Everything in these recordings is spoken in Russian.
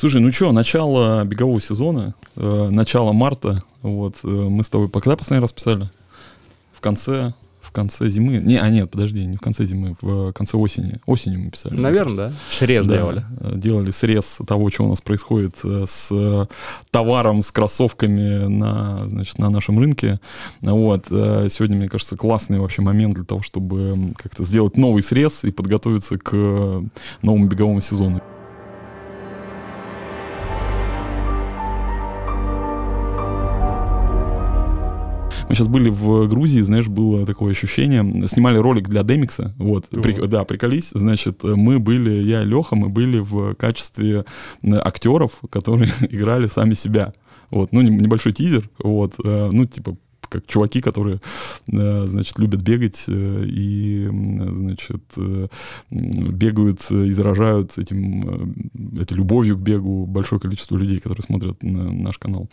Слушай, ну что, начало бегового сезона, э, начало марта, вот, э, мы с тобой когда последний раз писали? В конце, в конце зимы. Не, а нет, подожди, не в конце зимы, в конце осени. Осенью мы писали. Наверное, да. Срез Да, делали. э, Делали срез того, что у нас происходит э, с э, товаром, с кроссовками на, значит, на нашем рынке. Вот. Сегодня, мне кажется, классный вообще момент для того, чтобы как-то сделать новый срез и подготовиться к новому беговому сезону. Мы сейчас были в Грузии, знаешь, было такое ощущение. Снимали ролик для Демикса. Вот, О. При- да, приколись. Значит, мы были, я и Леха, мы были в качестве э, актеров, которые играли сами себя. Вот, ну, не- небольшой тизер, вот, э, ну, типа, как чуваки, которые, э, значит, любят бегать э, и, значит, э, бегают и заражают этим, этой любовью к бегу большое количество людей, которые смотрят на наш канал.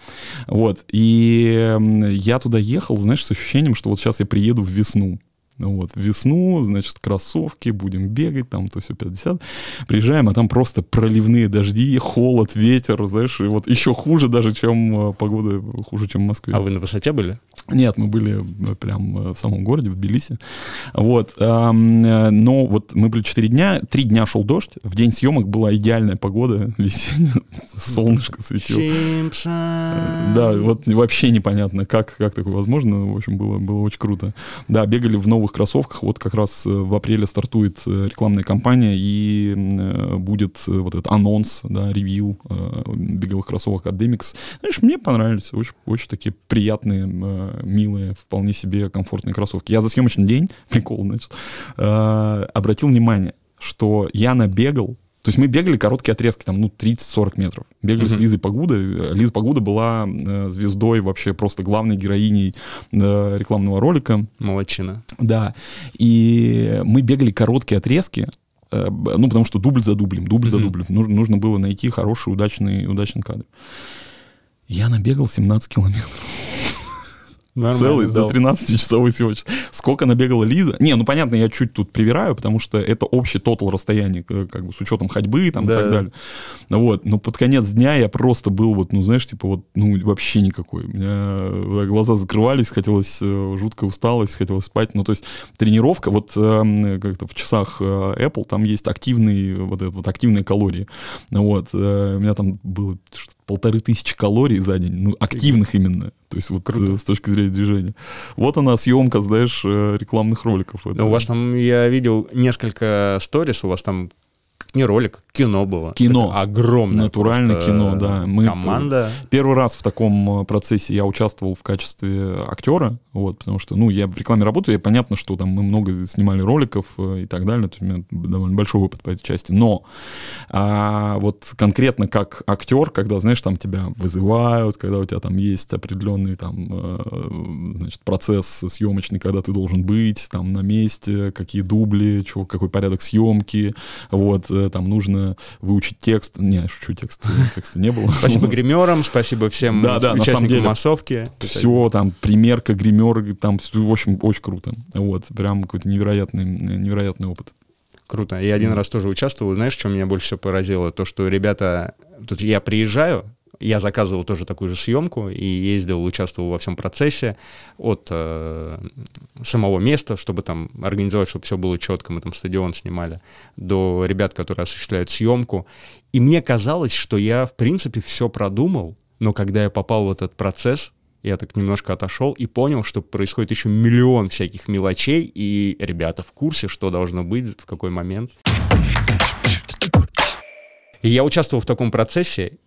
Вот. И я туда ехал, знаешь, с ощущением, что вот сейчас я приеду в весну. Ну Вот, в весну, значит, кроссовки, будем бегать, там, то все 50. Приезжаем, а там просто проливные дожди, холод, ветер, знаешь, и вот еще хуже даже, чем э, погода, хуже, чем в Москве. А вы на высоте были? Нет, мы были э, прям э, в самом городе, в Тбилиси. Вот. Но вот мы были 4 дня, 3 дня шел дождь, в день съемок была идеальная погода, весенняя, солнышко светило. Да, вот вообще непонятно, как, как такое возможно. В общем, было, было очень круто. Да, бегали в новых кроссовках. Вот как раз э, в апреле стартует э, рекламная кампания, и э, будет вот этот анонс, да, ревил беговых кроссовок от Demix. Знаешь, мне понравились. Очень, очень такие приятные, милые, вполне себе комфортные кроссовки. Я за съемочный день, прикол, значит, обратил внимание, что я набегал то есть мы бегали короткие отрезки, там, ну, 30-40 метров. Бегали с Мгм. Лизой Погудой. Лиза Погуда была э, звездой, вообще просто главной героиней э, рекламного ролика. Молодчина. Да. И мы бегали короткие отрезки, э, ну, потому что дубль за дублем, дубль за Мгм. дублем. Нужно, нужно было найти хороший, удачный, удачный кадр. Я набегал 17 километров. Целый за 13-часовой съемочный. Сколько набегала Лиза? Не, ну понятно, я чуть тут привираю, потому что это общий тотал расстояние, э, как бы с учетом ходьбы там, и Да. так далее. Вот. Но под конец дня я просто был вот, ну знаешь, типа вот, ну вообще никакой. У меня э, глаза закрывались, хотелось э, жуткая усталость, хотелось спать. Ну то есть тренировка, вот э, как-то в часах Apple, там есть активные, вот это вот активные калории. Ну Вот. У меня там было полторы тысячи калорий за день, ну активных именно. То есть вот Круто. э, с точки зрения движения. Вот она съемка, знаешь, э, рекламных роликов. Это- Ну, у вас там, я видел несколько сторис, у вас там не ролик, кино было. Кино. Такое Огромное. Натуральное кино, да. Мы- команда. Первый раз в таком э, процессе я участвовал в качестве актера, вот, потому что, ну, я в рекламе работаю, и понятно, что там мы много снимали роликов э, и так далее, то есть у меня довольно большой опыт по этой части, но а, вот конкретно как актер, когда, знаешь, там тебя вызывают, когда у тебя там есть определенный там, э, значит, процесс съемочный, когда ты должен быть там на месте, какие дубли, чё, какой порядок съемки, вот, там нужно выучить текст, не, шучу, текст, текста не было. Спасибо гримерам, спасибо всем Да, да, на самом деле. массовки. Все, там, примерка, гример, там, в общем, очень круто. Вот, прям какой-то невероятный, невероятный опыт. Круто. Я один раз тоже участвовал. Знаешь, что меня больше всего поразило? То, что ребята... Тут я приезжаю, я заказывал тоже такую же съемку и ездил, участвовал во всем процессе от э, самого места, чтобы там организовать, чтобы все было четко, мы там стадион снимали, до ребят, которые осуществляют съемку. И мне казалось, что я, в принципе, все продумал, но когда я попал в этот процесс, я так немножко отошел и понял, что происходит еще миллион всяких мелочей, и ребята в курсе, что должно быть, в какой момент. И я участвовал в таком процессе,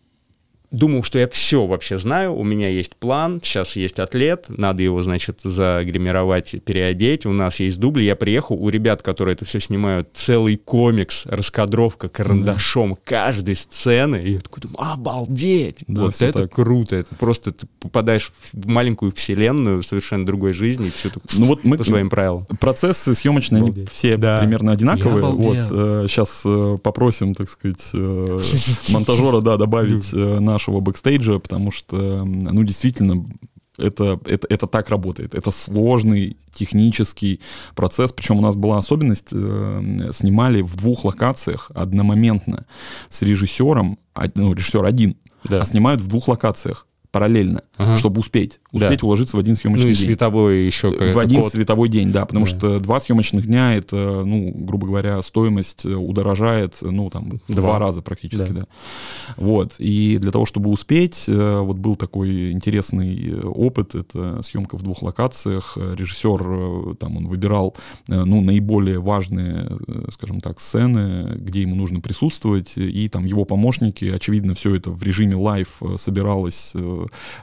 думал, что я все вообще знаю, у меня есть план, сейчас есть атлет, надо его, значит, загримировать, переодеть, у нас есть дубли, я приехал, у ребят, которые это все снимают, целый комикс, раскадровка карандашом каждой сцены, и я такой думаю, обалдеть, Да, вот это так. круто, это просто ты попадаешь в маленькую вселенную совершенно другой жизни, и все Ну вот мы, по своим правилам. процессы съемочные, они Обалдеть. все Да. примерно одинаковые. Вот, обалдел. сейчас попросим, так сказать, э, монтажера, да, добавить э, нашего бэкстейджа, потому что, ну, действительно, это, это, это так работает. Это сложный технический процесс. Причем у нас была особенность, э, снимали в двух локациях одномоментно с режиссером, ну, режиссер один, Да. а снимают в двух локациях параллельно, Ага. чтобы успеть, успеть Да. уложиться в один Ну съемочный и день. световой еще В один код. световой день, да, потому Да. что два съемочных дня это, ну, грубо говоря, стоимость э, удорожает, ну, там, в Два. два раза практически, Да. да. Вот, и для того, чтобы успеть, э, вот был такой интересный э, опыт, это съемка в двух локациях, Э, режиссер, э, там, он выбирал, э, ну, наиболее важные, э, скажем так, сцены, где ему нужно присутствовать, и там его помощники, очевидно, все это в режиме live э, собиралось,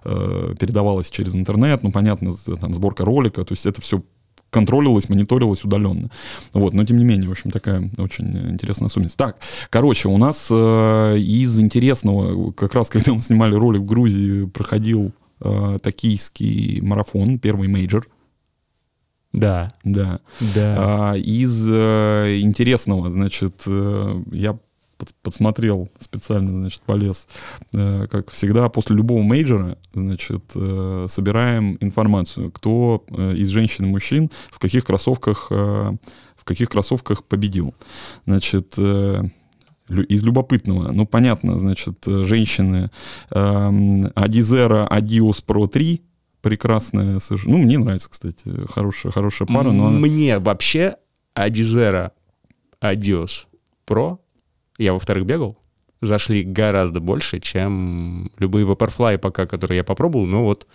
э, передавалось через интернет, ну, понятно, там, сборка ролика, то есть это все контролилось, мониторилось удаленно. Вот, но тем не менее, в общем, такая очень интересная особенность. Так, короче, у нас э, из интересного, как раз когда мы снимали ролик в Грузии, проходил э, токийский марафон, первый major, Да, да. да. А, из э, интересного, значит, э, я под- подсмотрел специально, значит, полез, э, как всегда, после любого major а, значит, э, собираем информацию, кто э, из женщин и мужчин в каких кроссовках, в каких кроссовках победил. Значит, из любопытного, ну, понятно, значит, женщины эм, Адизера Adios Pro 3, прекрасная, ну, мне нравится, кстати, хорошая, хорошая пара, но Мне вообще Адизера Adios Pro, я во-вторых бегал, зашли гораздо больше, чем любые Vaporfly пока, которые я попробовал, но вот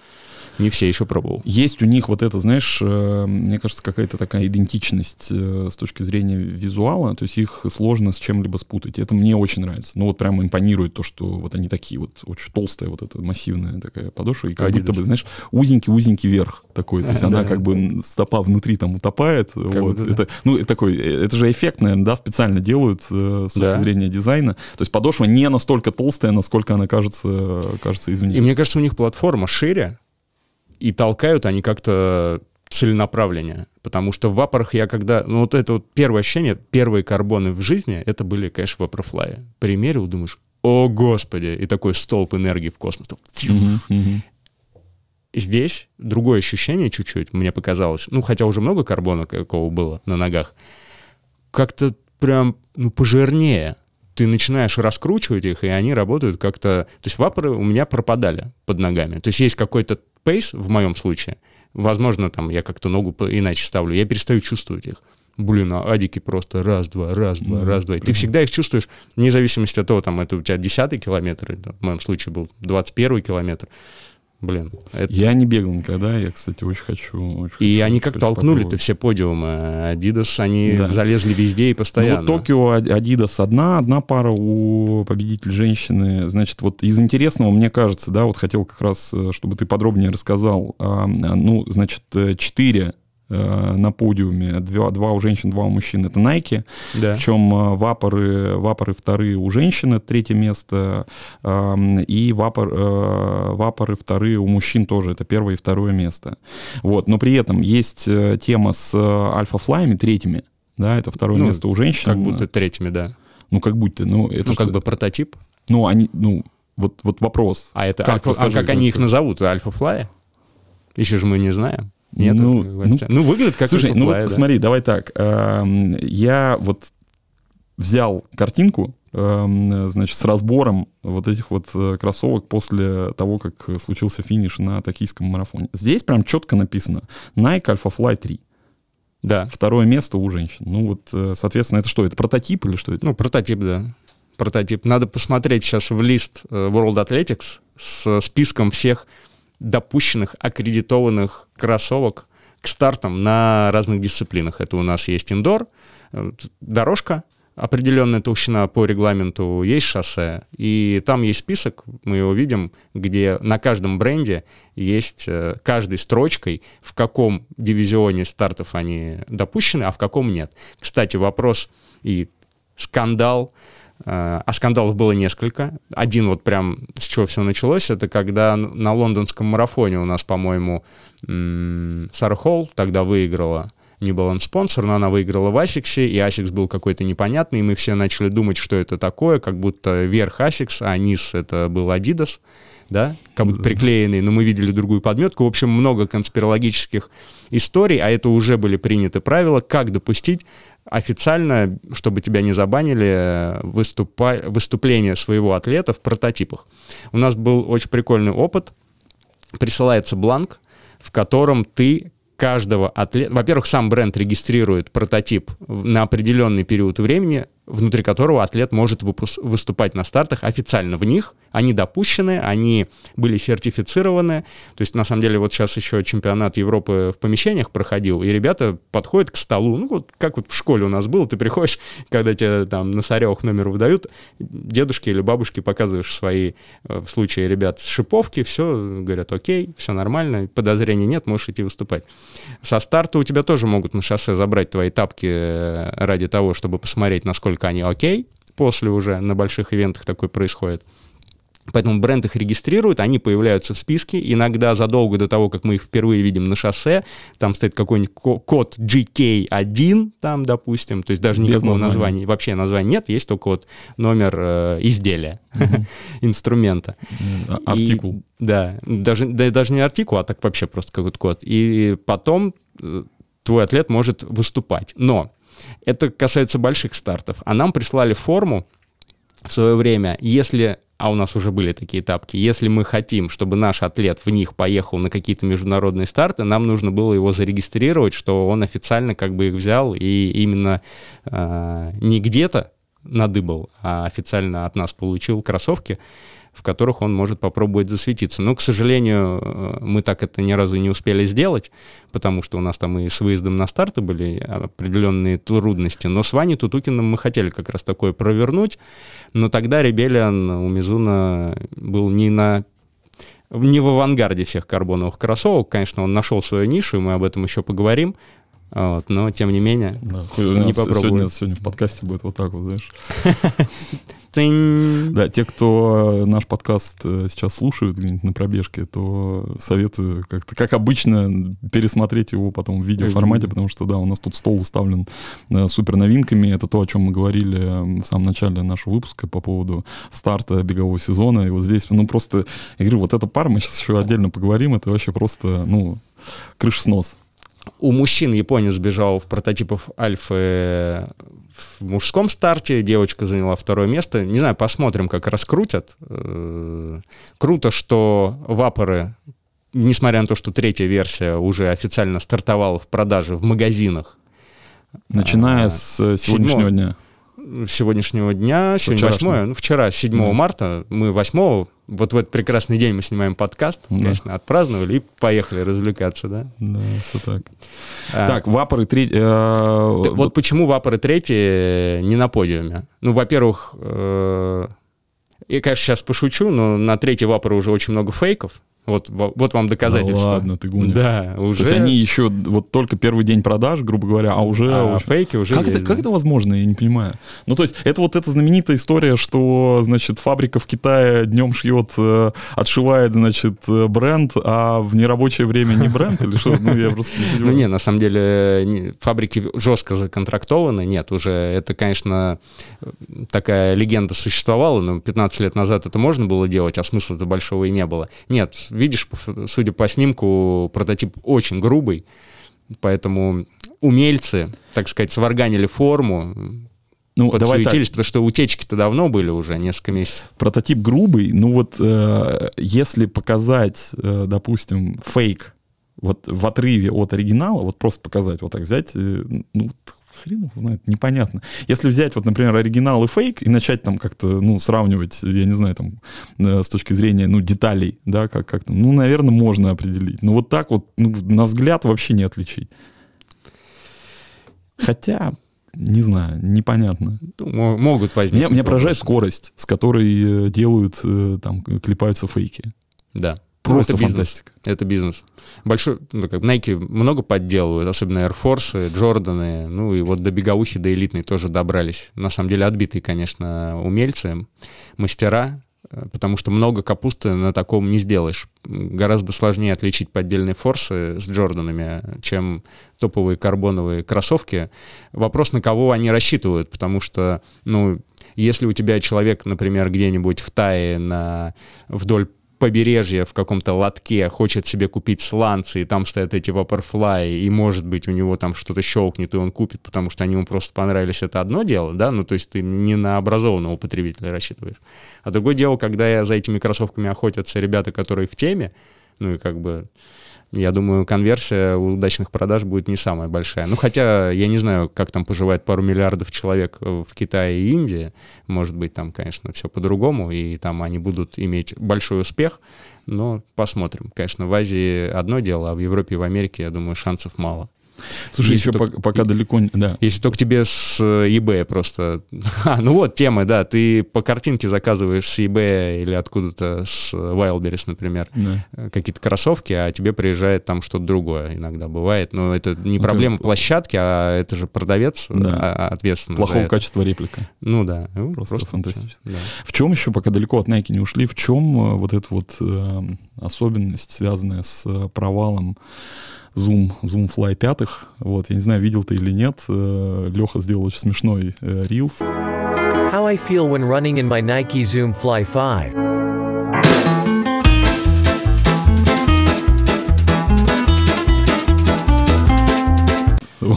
не все еще пробовал. Есть у них вот это, знаешь, э, мне кажется, какая-то такая идентичность э, с точки зрения визуала, то есть их сложно с чем-либо спутать. Это мне очень нравится. Ну вот прямо импонирует то, что вот они такие вот, очень толстая вот эта массивная такая подошва, и как Adidas. будто бы, знаешь, узенький-узенький верх такой. То есть она Да. как бы н- стопа внутри там утопает. вот. будто да. это, ну, это такой, э, это же эффект, наверное, да, специально делают с точки Да. зрения дизайна. То есть подошва не настолько толстая, насколько она кажется, кажется извне. И мне кажется, у них платформа шире, и толкают они как-то целенаправленнее. Потому что в вапорах я когда... Ну, вот это вот первое ощущение, первые карбоны в жизни, это были, конечно, вапорфлаи. Примерил, думаешь, о, господи, и такой столб энергии в космос. Здесь другое ощущение чуть-чуть, мне показалось. Ну, хотя уже много карбона какого было на ногах. Как-то прям, ну, пожирнее. Ты начинаешь раскручивать их, и они работают как-то... То есть вапоры у меня пропадали под ногами. То есть есть какой-то пейс в моем случае. Возможно, там я как-то ногу иначе ставлю. Я перестаю чувствовать их. Блин, а адики просто раз-два, раз-два, Да, раз-два. И ты всегда их чувствуешь, вне зависимости от того, там, это у тебя десятый километр, или, там, в моем случае был 21 километр. Блин, это... Я не бегал никогда, я, кстати, очень хочу. очень И хочу, они как толкнули-то все подиумы. Adidas, они Да. залезли везде и Ну, постоянно. вот Токио, Adidas одна, одна пара у победителя женщины. Значит, вот из интересного, мне кажется, да, вот хотел как раз, э, чтобы ты подробнее рассказал. А, а, Ну, значит, э, четыре э, на подиуме, два, два у женщин, два у мужчин, это Nike. Да. Причем э, вапоры, вапоры вторые у женщин, это третье место, ам, и вапор, э, вапоры вторые у мужчин тоже, это первое и второе место. Вот, но при этом есть э, тема с э, альфа-флаями третьими, да, это второе Ну, место у женщин. Как будто третьими, да. Ну, как будто, ну, это ну, что- как бы прототип. Ну, они, ну, вот, вот вопрос. А это Как, альфа- а как они их назовут? Альфа-флай? Еще же мы не знаем. Нет, Ну, ну, ну, выглядит как Слушай, ну вот да. смотри, давай так. эм, Я вот взял картинку, эм, значит, с разбором вот этих вот э, кроссовок после того, как случился финиш на токийском марафоне. Здесь прям четко написано Nike Alpha Fly 3. Да. Второе место у женщин. Ну вот, э, соответственно, это что? Это прототип или что это? Ну, прототип, да. Прототип. Надо посмотреть сейчас в лист э, World Athletics с списком всех допущенных, аккредитованных кроссовок к стартам на разных дисциплинах. Это у нас есть индор, э, дорожка, определенная толщина по регламенту, есть шоссе. И там есть список, мы его видим, где на каждом бренде есть э, каждой строчкой, в каком дивизионе стартов они допущены, а в каком нет. Кстати, вопрос и скандал, а скандалов было несколько. Один вот прям с чего все началось, это когда на лондонском марафоне у нас, по-моему, Сара Холл тогда выиграла. Не был он спонсор, но она выиграла в Asics е, и Asics был какой-то непонятный, и мы все начали думать, что это такое, как будто верх Asics, а низ это был Adidas. Да, как будто приклеенные, но мы видели другую подметку. В общем, много конспирологических историй, а это уже были приняты правила, как допустить официально, чтобы тебя не забанили, выступа... выступление своего атлета в прототипах. У нас был очень прикольный опыт. Присылается бланк, в котором ты каждого атлета... Во-первых, сам бренд регистрирует прототип на определенный период времени, внутри которого атлет может выступать на стартах официально в них. Они допущены, они были сертифицированы. То есть, на самом деле, вот сейчас еще чемпионат Европы в помещениях проходил, и ребята подходят к столу, ну вот как вот в школе у нас было, ты приходишь, когда тебе там на соревах номер выдают, дедушки или бабушки показываешь свои, э, в случае ребят, шиповки, все, говорят, окей, все нормально, подозрений нет, можешь идти выступать. Со старта у тебя тоже могут на шоссе забрать твои тапки э, ради того, чтобы посмотреть, насколько насколько они окей, после уже на больших ивентах такое происходит. Поэтому бренд их регистрирует, они появляются в списке. Иногда задолго до того, как мы их впервые видим на шоссе, там стоит какой-нибудь код GK1, там, допустим, то есть даже никакого названия. названия, вообще названия нет, есть только вот номер э, изделия, инструмента. А, артикул. да, даже, да, даже не артикул, а так вообще просто какой-то код. И потом э, твой атлет может выступать. Но это касается больших стартов. А нам прислали форму в свое время, если а у нас уже были такие тапки, если мы хотим, чтобы наш атлет в них поехал на какие-то международные старты, нам нужно было его зарегистрировать, что он официально как бы их взял и именно э, не где-то надыбал, а официально от нас получил кроссовки в которых он может попробовать засветиться. Но, к сожалению, э, мы так это ни разу не успели сделать, потому что у нас там и с выездом на старты были определенные трудности. Но с Ваней Тутукиным мы хотели как раз такое провернуть, но тогда Ребелиан у Мизуна был не на не в авангарде всех карбоновых кроссовок. Конечно, он нашел свою нишу, и мы об этом еще поговорим. Вот, но тем не менее, да, не попробую. Сегодня, сегодня в подкасте будет вот так вот, знаешь. Да, те, кто наш подкаст э, сейчас слушают где-нибудь на пробежке, то советую как-то, как обычно, пересмотреть его потом в видеоформате, потому что, да, у нас тут стол уставлен э, супер новинками. Это то, о чем мы говорили в самом начале нашего выпуска по поводу старта бегового сезона. И вот здесь, ну, просто, я говорю, вот эта пара, мы сейчас еще отдельно поговорим, это вообще просто, ну, крыш снос. У мужчин японец бежал в прототипах Альфы в мужском старте, девочка заняла второе место. Не знаю, посмотрим, как раскрутят. Э, круто, что вапоры, несмотря на то, что третья версия уже официально стартовала в продаже в магазинах. Начиная а, с сегодняшнего 7, дня. Сегодняшнего дня, сегодня 8, ну, вчера, 7 да. марта, мы 8 вот в этот прекрасный день мы снимаем подкаст, да. конечно, отпраздновали и поехали развлекаться, да? Да, все так. А, так, вапоры третий... Э, вот, вот почему вапоры третьи не на подиуме? Ну, во-первых, э, я, конечно, сейчас пошучу, но на третьей вапоры уже очень много фейков, вот, вот вам доказательство. Да ладно, ты гонишь. Да, уже. То есть они еще вот только первый день продаж, грубо говоря, а уже... А, уже... фейки уже как, есть, это, да? как это возможно, я не понимаю. Ну, то есть это вот эта знаменитая история, что, значит, фабрика в Китае днем шьет, э, отшивает, значит, э, бренд, а в нерабочее время не бренд или что? Ну, я просто не понимаю. Ну, не, на самом деле фабрики жестко законтрактованы, нет, уже это, конечно, такая легенда существовала, но 15 лет назад это можно было делать, а смысла-то большого и не было. Нет, видишь, судя по снимку, прототип очень грубый, поэтому умельцы, так сказать, сварганили форму, ну, подсуетились, потому что утечки-то давно были уже, несколько месяцев. Прототип грубый, ну вот э, если показать, э, допустим, фейк вот в отрыве от оригинала, вот просто показать, вот так взять, э, ну, хрен его знает, непонятно. Если взять, вот, например, оригинал и фейк и начать там как-то, ну, сравнивать, я не знаю, там, э, с точки зрения, ну, деталей, да, как, как ну, наверное, можно определить. Но вот так вот, ну, на взгляд вообще не отличить. Хотя, не знаю, непонятно. Ну, могут возникнуть. Меня, меня поражает скорость, с которой э, делают, э, там, клепаются фейки. Да. Просто ну, это фантастика. Бизнес. Это бизнес. Большой, ну, как Nike много подделывают, особенно Air Force, Джорданы, ну и вот до беговухи, до элитной тоже добрались. На самом деле отбитые, конечно, умельцы, мастера, э, потому что много капусты на таком не сделаешь. Гораздо сложнее отличить поддельные форсы с Джорданами, чем топовые карбоновые кроссовки. Вопрос, на кого они рассчитывают, потому что, ну, если у тебя человек, например, где-нибудь в Тае на, вдоль побережье в каком-то лотке хочет себе купить сланцы, и там стоят эти вапорфлай, и, может быть, у него там что-то щелкнет, и он купит, потому что они ему просто понравились, это одно дело, да, ну, то есть ты не на образованного потребителя рассчитываешь. А другое дело, когда я за этими кроссовками охотятся ребята, которые в теме, ну, и как бы я думаю, конверсия у удачных продаж будет не самая большая. Ну, хотя я не знаю, как там поживает пару миллиардов человек в Китае и Индии. Может быть, там, конечно, все по-другому, и там они будут иметь большой успех. Но посмотрим. Конечно, в Азии одно дело, а в Европе и в Америке, я думаю, шансов мало. Слушай, если еще только, пока далеко... Да. Если только тебе с э, eBay просто... А, ну вот тема, да, ты по картинке заказываешь с eBay или откуда-то с Wildberries, например, да. Э, какие-то кроссовки, а тебе приезжает там что-то другое иногда бывает. Но это не ну, проблема ну, площадки, а это же продавец да. А, ответственный Плохого качества реплика. Ну да. Просто, просто фантастично. Да. В чем еще, пока далеко от Nike не ушли, в чем э, вот эта вот э, особенность, связанная с провалом Zoom, Zoom Fly 5. Вот, я не знаю, видел ты или нет. Э, Леха сделал очень смешной э, рилс. How I feel when running in my Nike Zoom Fly 5.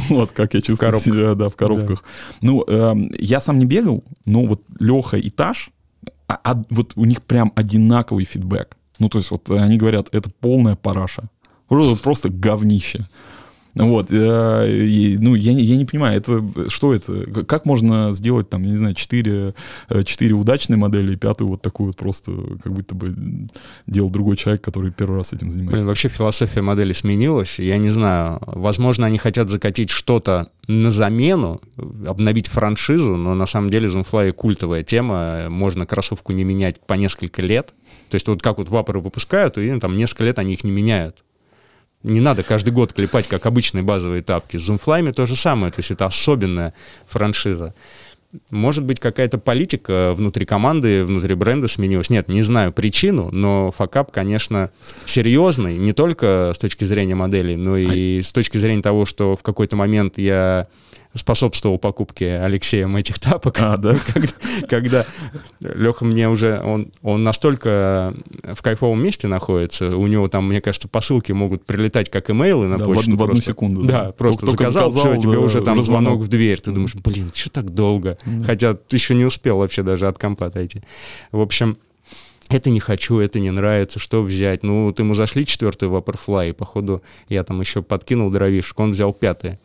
Вот как я чувствую Коробка. себя, да, в коробках. Да. Ну, э, я сам не бегал, но вот Леха и Таш, а, а, вот у них прям одинаковый фидбэк. Ну, то есть вот они говорят, это полная параша. Просто говнище. Вот, э, и, ну, я, я не понимаю, это, что это, как можно сделать, там, я не знаю, 4, 4 э, удачные модели и пятую вот такую вот просто, как будто бы делал другой человек, который первый раз этим занимается. Блин, вообще философия модели сменилась, я не знаю, возможно, они хотят закатить что-то на замену, обновить франшизу, но на самом деле Zoomfly культовая тема, можно кроссовку не менять по несколько лет, то есть вот как вот вапоры выпускают, и там несколько лет они их не меняют. Не надо каждый год клепать, как обычные базовые тапки. С Zoomfly то же самое, то есть это особенная франшиза. Может быть, какая-то политика внутри команды, внутри бренда сменилась. Нет, не знаю причину, но факап, конечно, серьезный, не только с точки зрения моделей, но и с точки зрения того, что в какой-то момент я способствовал покупке Алексеем этих тапок. А, да? Когда, когда Леха мне уже, он, он настолько в кайфовом месте находится, у него там, мне кажется, посылки могут прилетать как имейлы на да, почту. В, в одну секунду. Да, да просто только, заказал, заказал, все, да, тебе уже там уже звонок. звонок в дверь. Ты думаешь, блин, что так долго? Да. Хотя ты еще не успел вообще даже от компа отойти. В общем, это не хочу, это не нравится, что взять. Ну, вот ему зашли четвертый Vaporfly, и, походу, я там еще подкинул дровишек, он взял пятое.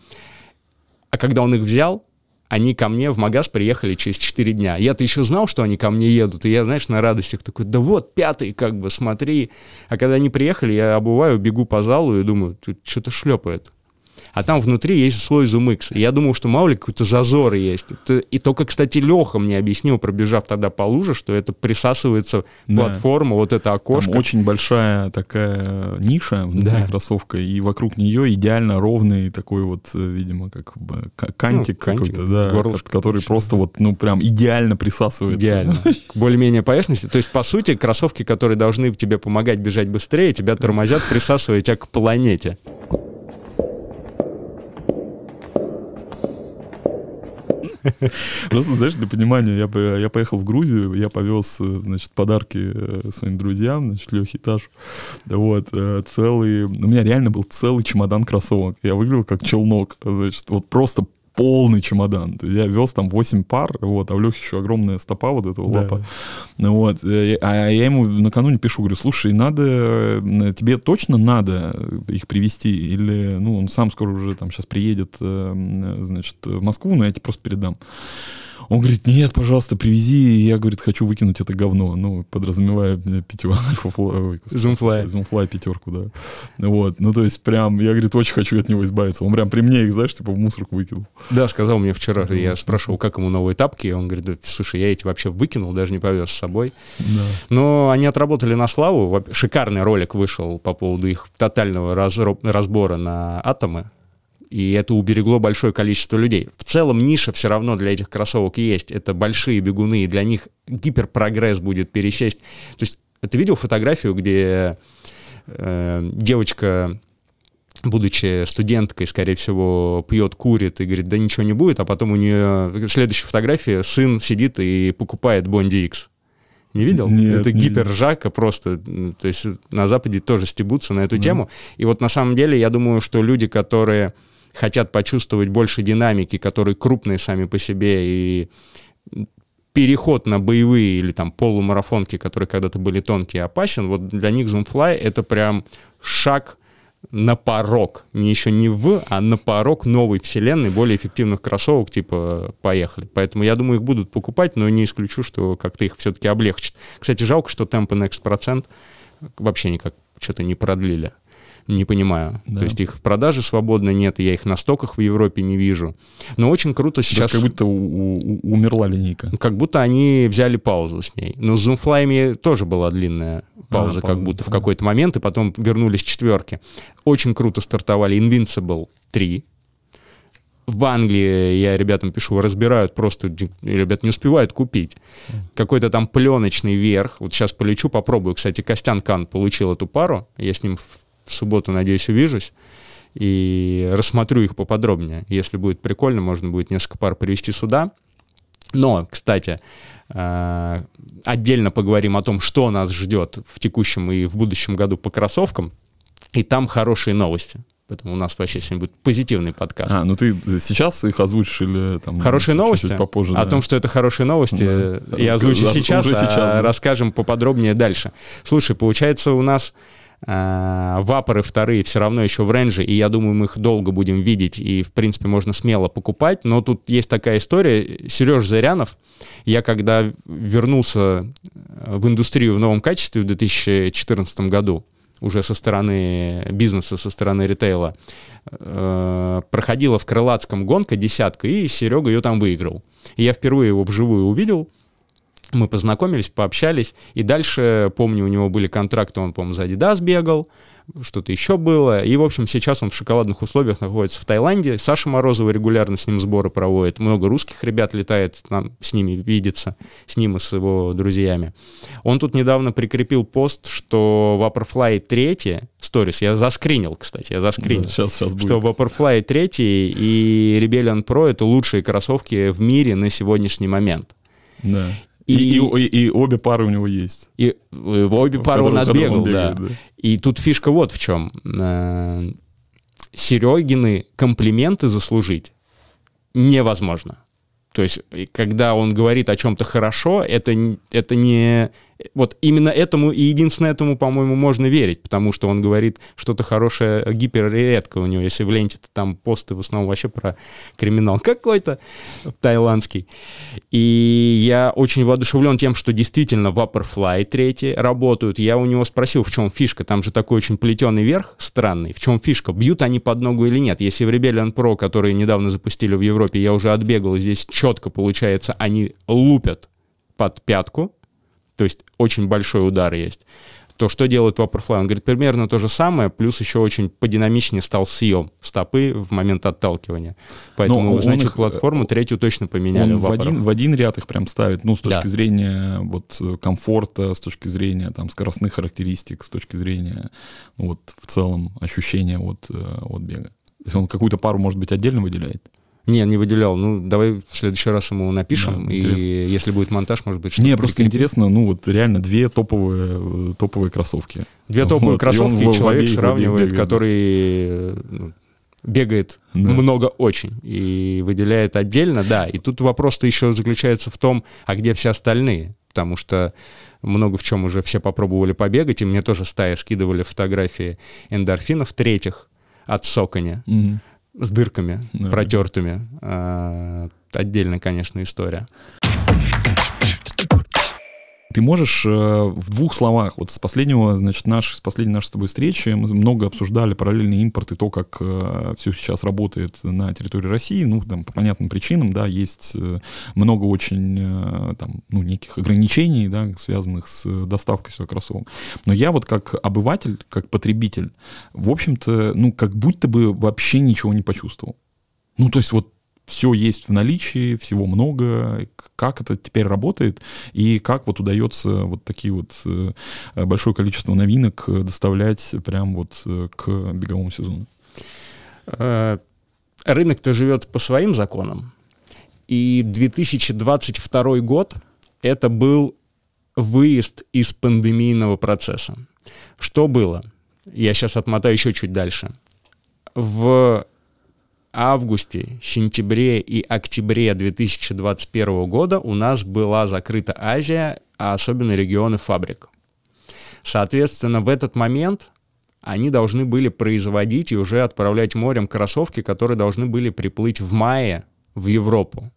А когда он их взял, они ко мне в магаз приехали через 4 дня. Я-то еще знал, что они ко мне едут, и я, знаешь, на радостях такой, да вот, пятый, как бы, смотри. А когда они приехали, я обуваю, бегу по залу и думаю, тут что-то шлепает а там внутри есть слой ZoomX. И я думал, что мало ли какой-то зазор есть. И только, кстати, Леха мне объяснил, пробежав тогда по луже, что это присасывается да. платформа, вот это окошко. Там очень большая такая ниша внутри да. кроссовка, и вокруг нее идеально ровный такой вот, э, видимо, как кантик ну, какой-то, да, горлышко, который просто вот, ну, прям идеально присасывается. Идеально. К более-менее поверхности. То есть, по сути, кроссовки, которые должны тебе помогать бежать быстрее, тебя тормозят, присасывая тебя к планете. Просто, знаешь, для понимания, я, я поехал в Грузию, я повез, э, значит, подарки э, своим друзьям, значит, Лехе Таш. Вот, э, целый... У меня реально был целый чемодан кроссовок. Я выглядел как челнок, значит, вот просто полный чемодан. Я вез там 8 пар, вот, а в Лехе еще огромная стопа вот этого да. лапа. Вот. Э, а я ему накануне пишу, говорю, слушай, надо, э, тебе точно надо их привезти? Или, ну, он сам скоро уже там сейчас приедет, э, значит, в Москву, но я тебе просто передам. Он говорит, нет, пожалуйста, привези. я, говорит, хочу выкинуть это говно. Ну, подразумевая пятерку. Zoomfly. Zoomfly пятерку, да. Вот. Ну, то есть прям, я, говорит, очень хочу от него избавиться. Он прям при мне их, знаешь, типа в мусорку выкинул. Да, сказал мне вчера, я спрашивал, как ему новые тапки. Он говорит, слушай, я эти вообще выкинул, даже не повез с собой. Да. Но они отработали на славу. Шикарный ролик вышел по поводу их тотального разбора на атомы и это уберегло большое количество людей. В целом ниша все равно для этих кроссовок есть. Это большие бегуны, и для них гиперпрогресс будет пересесть. То есть ты видел фотографию, где э, девочка будучи студенткой, скорее всего, пьет, курит и говорит, да ничего не будет, а потом у нее следующая фотография, сын сидит и покупает Бонди X. Не видел? Нет, это не гипержака просто. То есть на Западе тоже стебутся на эту тему. И вот на самом деле я думаю, что люди, которые хотят почувствовать больше динамики, которые крупные сами по себе и переход на боевые или там полумарафонки, которые когда-то были тонкие, опасен, вот для них Zoomfly это прям шаг на порог, не еще не в, а на порог новой вселенной, более эффективных кроссовок, типа, поехали. Поэтому я думаю, их будут покупать, но не исключу, что как-то их все-таки облегчит. Кстати, жалко, что темпы Next процент вообще никак что-то не продлили. Не понимаю. Да. То есть их в продаже свободно нет, я их на стоках в Европе не вижу. Но очень круто Сейчас сейчас... как будто у- у- умерла линейка. Как будто они взяли паузу с ней. Но с Zoomfly тоже была длинная пауза, А, как пауза, будто в да. какой-то момент, и потом вернулись четверки. Очень круто стартовали Invincible 3. В Англии, я ребятам пишу, разбирают просто, ребят не успевают купить. Какой-то там пленочный верх. Вот сейчас полечу, попробую. Кстати, Костян Кан получил эту пару. Я с ним в в субботу, надеюсь, увижусь. И рассмотрю их поподробнее. Если будет прикольно, можно будет несколько пар привезти сюда. Но, кстати, э, отдельно поговорим о том, что нас ждет в текущем и в будущем году по кроссовкам. И там хорошие новости. Поэтому у нас вообще сегодня будет позитивный подкаст. А, ну ты сейчас их озвучишь или там... Хорошие чуть-чуть новости попозже, о да? том, что это хорошие новости, Да. я Раска- озвучу сейчас, а сейчас, да. расскажем поподробнее дальше. Слушай, получается, у нас вапоры вторые все равно еще в рейнже, и я думаю, мы их долго будем видеть, и, в принципе, можно смело покупать, но тут есть такая история. Сереж Зарянов, я когда вернулся э, в индустрию в новом качестве в 2014 году, уже со стороны бизнеса, со стороны ритейла, э, проходила в Крылатском гонка десятка, и Серега ее там выиграл. И я впервые его вживую увидел, мы познакомились, пообщались, и дальше, помню, у него были контракты, он, по-моему, за Adidas бегал, что-то еще было, и, в общем, сейчас он в шоколадных условиях находится в Таиланде, Саша Морозова регулярно с ним сборы проводит, много русских ребят летает, нам с ними видится, с ним и с его друзьями. Он тут недавно прикрепил пост, что Vaporfly 3, сторис, я заскринил, кстати, я заскринил, сейчас, сейчас будет. что Vaporfly 3 и Rebellion Pro это лучшие кроссовки в мире на сегодняшний момент. Да. И- И, и, и- обе пары у него есть. И э, в обе В пары он отбегал, он да. бегает, да. И тут фишка вот в чем. Э, Серегины комплименты заслужить невозможно. То есть, когда он говорит о чем-то хорошо, это, это не... Вот именно этому и единственно этому, по-моему, можно верить, потому что он говорит что-то хорошее гиперредко у него. Если в ленте там посты в основном вообще про криминал какой-то таиландский. И я очень воодушевлен тем, что действительно Vaporfly 3 работают. Я у него спросил, в чем фишка. Там же такой очень плетеный верх странный. В чем фишка? Бьют они под ногу или нет? Если в Rebellion Pro, которые недавно запустили в Европе, я уже отбегал, здесь четко получается, они лупят под пятку, то есть очень большой удар есть, то что делает Vaporfly? Он говорит, примерно то же самое, плюс еще очень подинамичнее стал съем стопы в момент отталкивания. Поэтому, Но значит, их, платформу третью точно поменяли. Он в один, в один ряд их прям ставит, ну, с точки Да. зрения вот э, комфорта, с точки зрения там скоростных характеристик, с точки зрения ну, вот в целом ощущения от, э, от бега. То есть он какую-то пару, может быть, отдельно выделяет? Не, не выделял. Ну, давай в следующий раз ему напишем. Да, и интересно. если будет монтаж, может быть, что-то Не, просто прикрепим. интересно, ну вот реально две топовые, э, топовые кроссовки. Две топовые Вот, и кроссовки, и в человек обеих- сравнивает, обеих который ну, бегает Да. много очень и выделяет отдельно, да. И тут вопрос-то еще заключается в том, а где все остальные? Потому что много в чем уже все попробовали побегать, и мне тоже стая скидывали фотографии эндорфинов третьих от Соконя Мгм. С дырками Да. протертыми. А, Отдельная, конечно, история. Ты можешь э, в двух словах, вот с последнего, значит, наш, с последней нашей с тобой встречи мы много обсуждали параллельный импорт и то, как все сейчас работает на территории России, ну, там, по понятным причинам, да, есть э, много очень, э, там, ну, неких ограничений, да, связанных с доставкой сюда кроссовок. Но я вот как обыватель, как потребитель, в общем-то, ну, как будто бы вообще ничего не почувствовал. Ну, то есть вот все есть в наличии, всего много, как это теперь работает и как вот удается вот такие вот э, большое количество новинок доставлять прям вот э, к беговому сезону. Э, Рынок-то живет по своим законам. И 2022 год это был выезд из пандемийного процесса. Что было? Я сейчас отмотаю еще чуть дальше. В августе, сентябре и октябре 2021 года у нас была закрыта Азия, а особенно регионы фабрик. Соответственно, в этот момент они должны были производить и уже отправлять морем кроссовки, которые должны были приплыть в мае в Европу.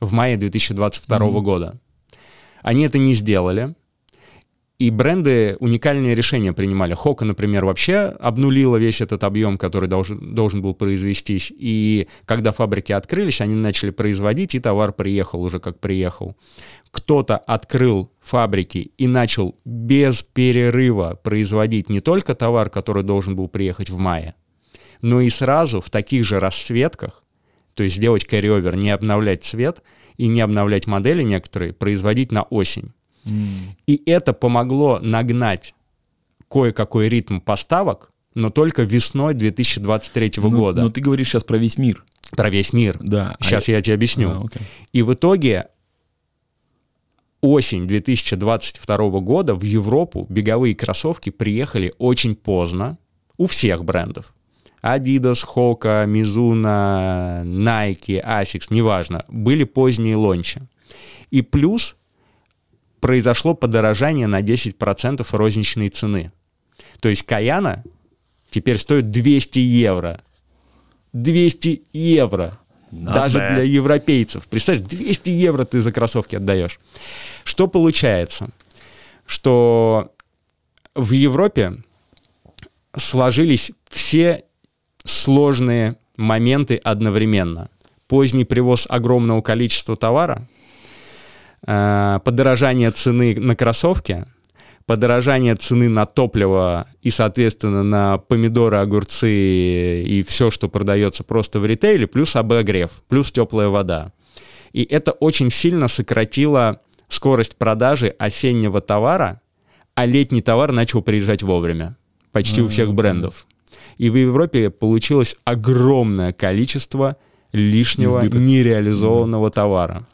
В мае 2022 mm-hmm. года. Они это не сделали. И бренды уникальные решения принимали. Хока, например, вообще обнулила весь этот объем, который должен, должен был произвестись. И когда фабрики открылись, они начали производить, и товар приехал уже как приехал. Кто-то открыл фабрики и начал без перерыва производить не только товар, который должен был приехать в мае, но и сразу в таких же расцветках, то есть сделать carryover, не обновлять цвет и не обновлять модели некоторые, производить на осень. И это помогло нагнать кое-какой ритм поставок, но только весной 2023 ну, года. Но ты говоришь сейчас про весь мир. Про весь мир. Да. Сейчас а я тебе объясню. А, okay. И в итоге осень 2022 года в Европу беговые кроссовки приехали очень поздно у всех брендов. Adidas, Hoka, Mizuno, Nike, Asics, неважно, были поздние лончи. И плюс произошло подорожание на 10% розничной цены. То есть Каяна теперь стоит 200 евро. 200 евро. Not Даже bad. для европейцев. Представь, 200 евро ты за кроссовки отдаешь. Что получается? Что в Европе сложились все сложные моменты одновременно. Поздний привоз огромного количества товара, подорожание цены на кроссовки, подорожание цены на топливо и, соответственно, на помидоры, огурцы и все, что продается просто в ритейле, плюс обогрев, плюс теплая вода. И это очень сильно сократило скорость продажи осеннего товара, а летний товар начал приезжать вовремя. Почти у всех брендов. И в Европе получилось огромное количество лишнего Избыток. нереализованного товара.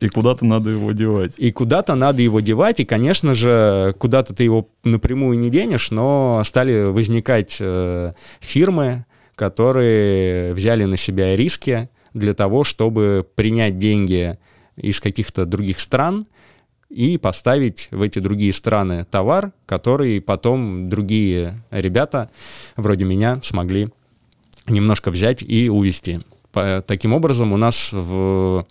И куда-то надо его девать. И куда-то надо его девать, и, конечно же, куда-то ты его напрямую не денешь, но стали возникать э, фирмы, которые взяли на себя риски для того, чтобы принять деньги из каких-то других стран и поставить в эти другие страны товар, который потом другие ребята, вроде меня, смогли немножко взять и увезти. Таким образом, у нас в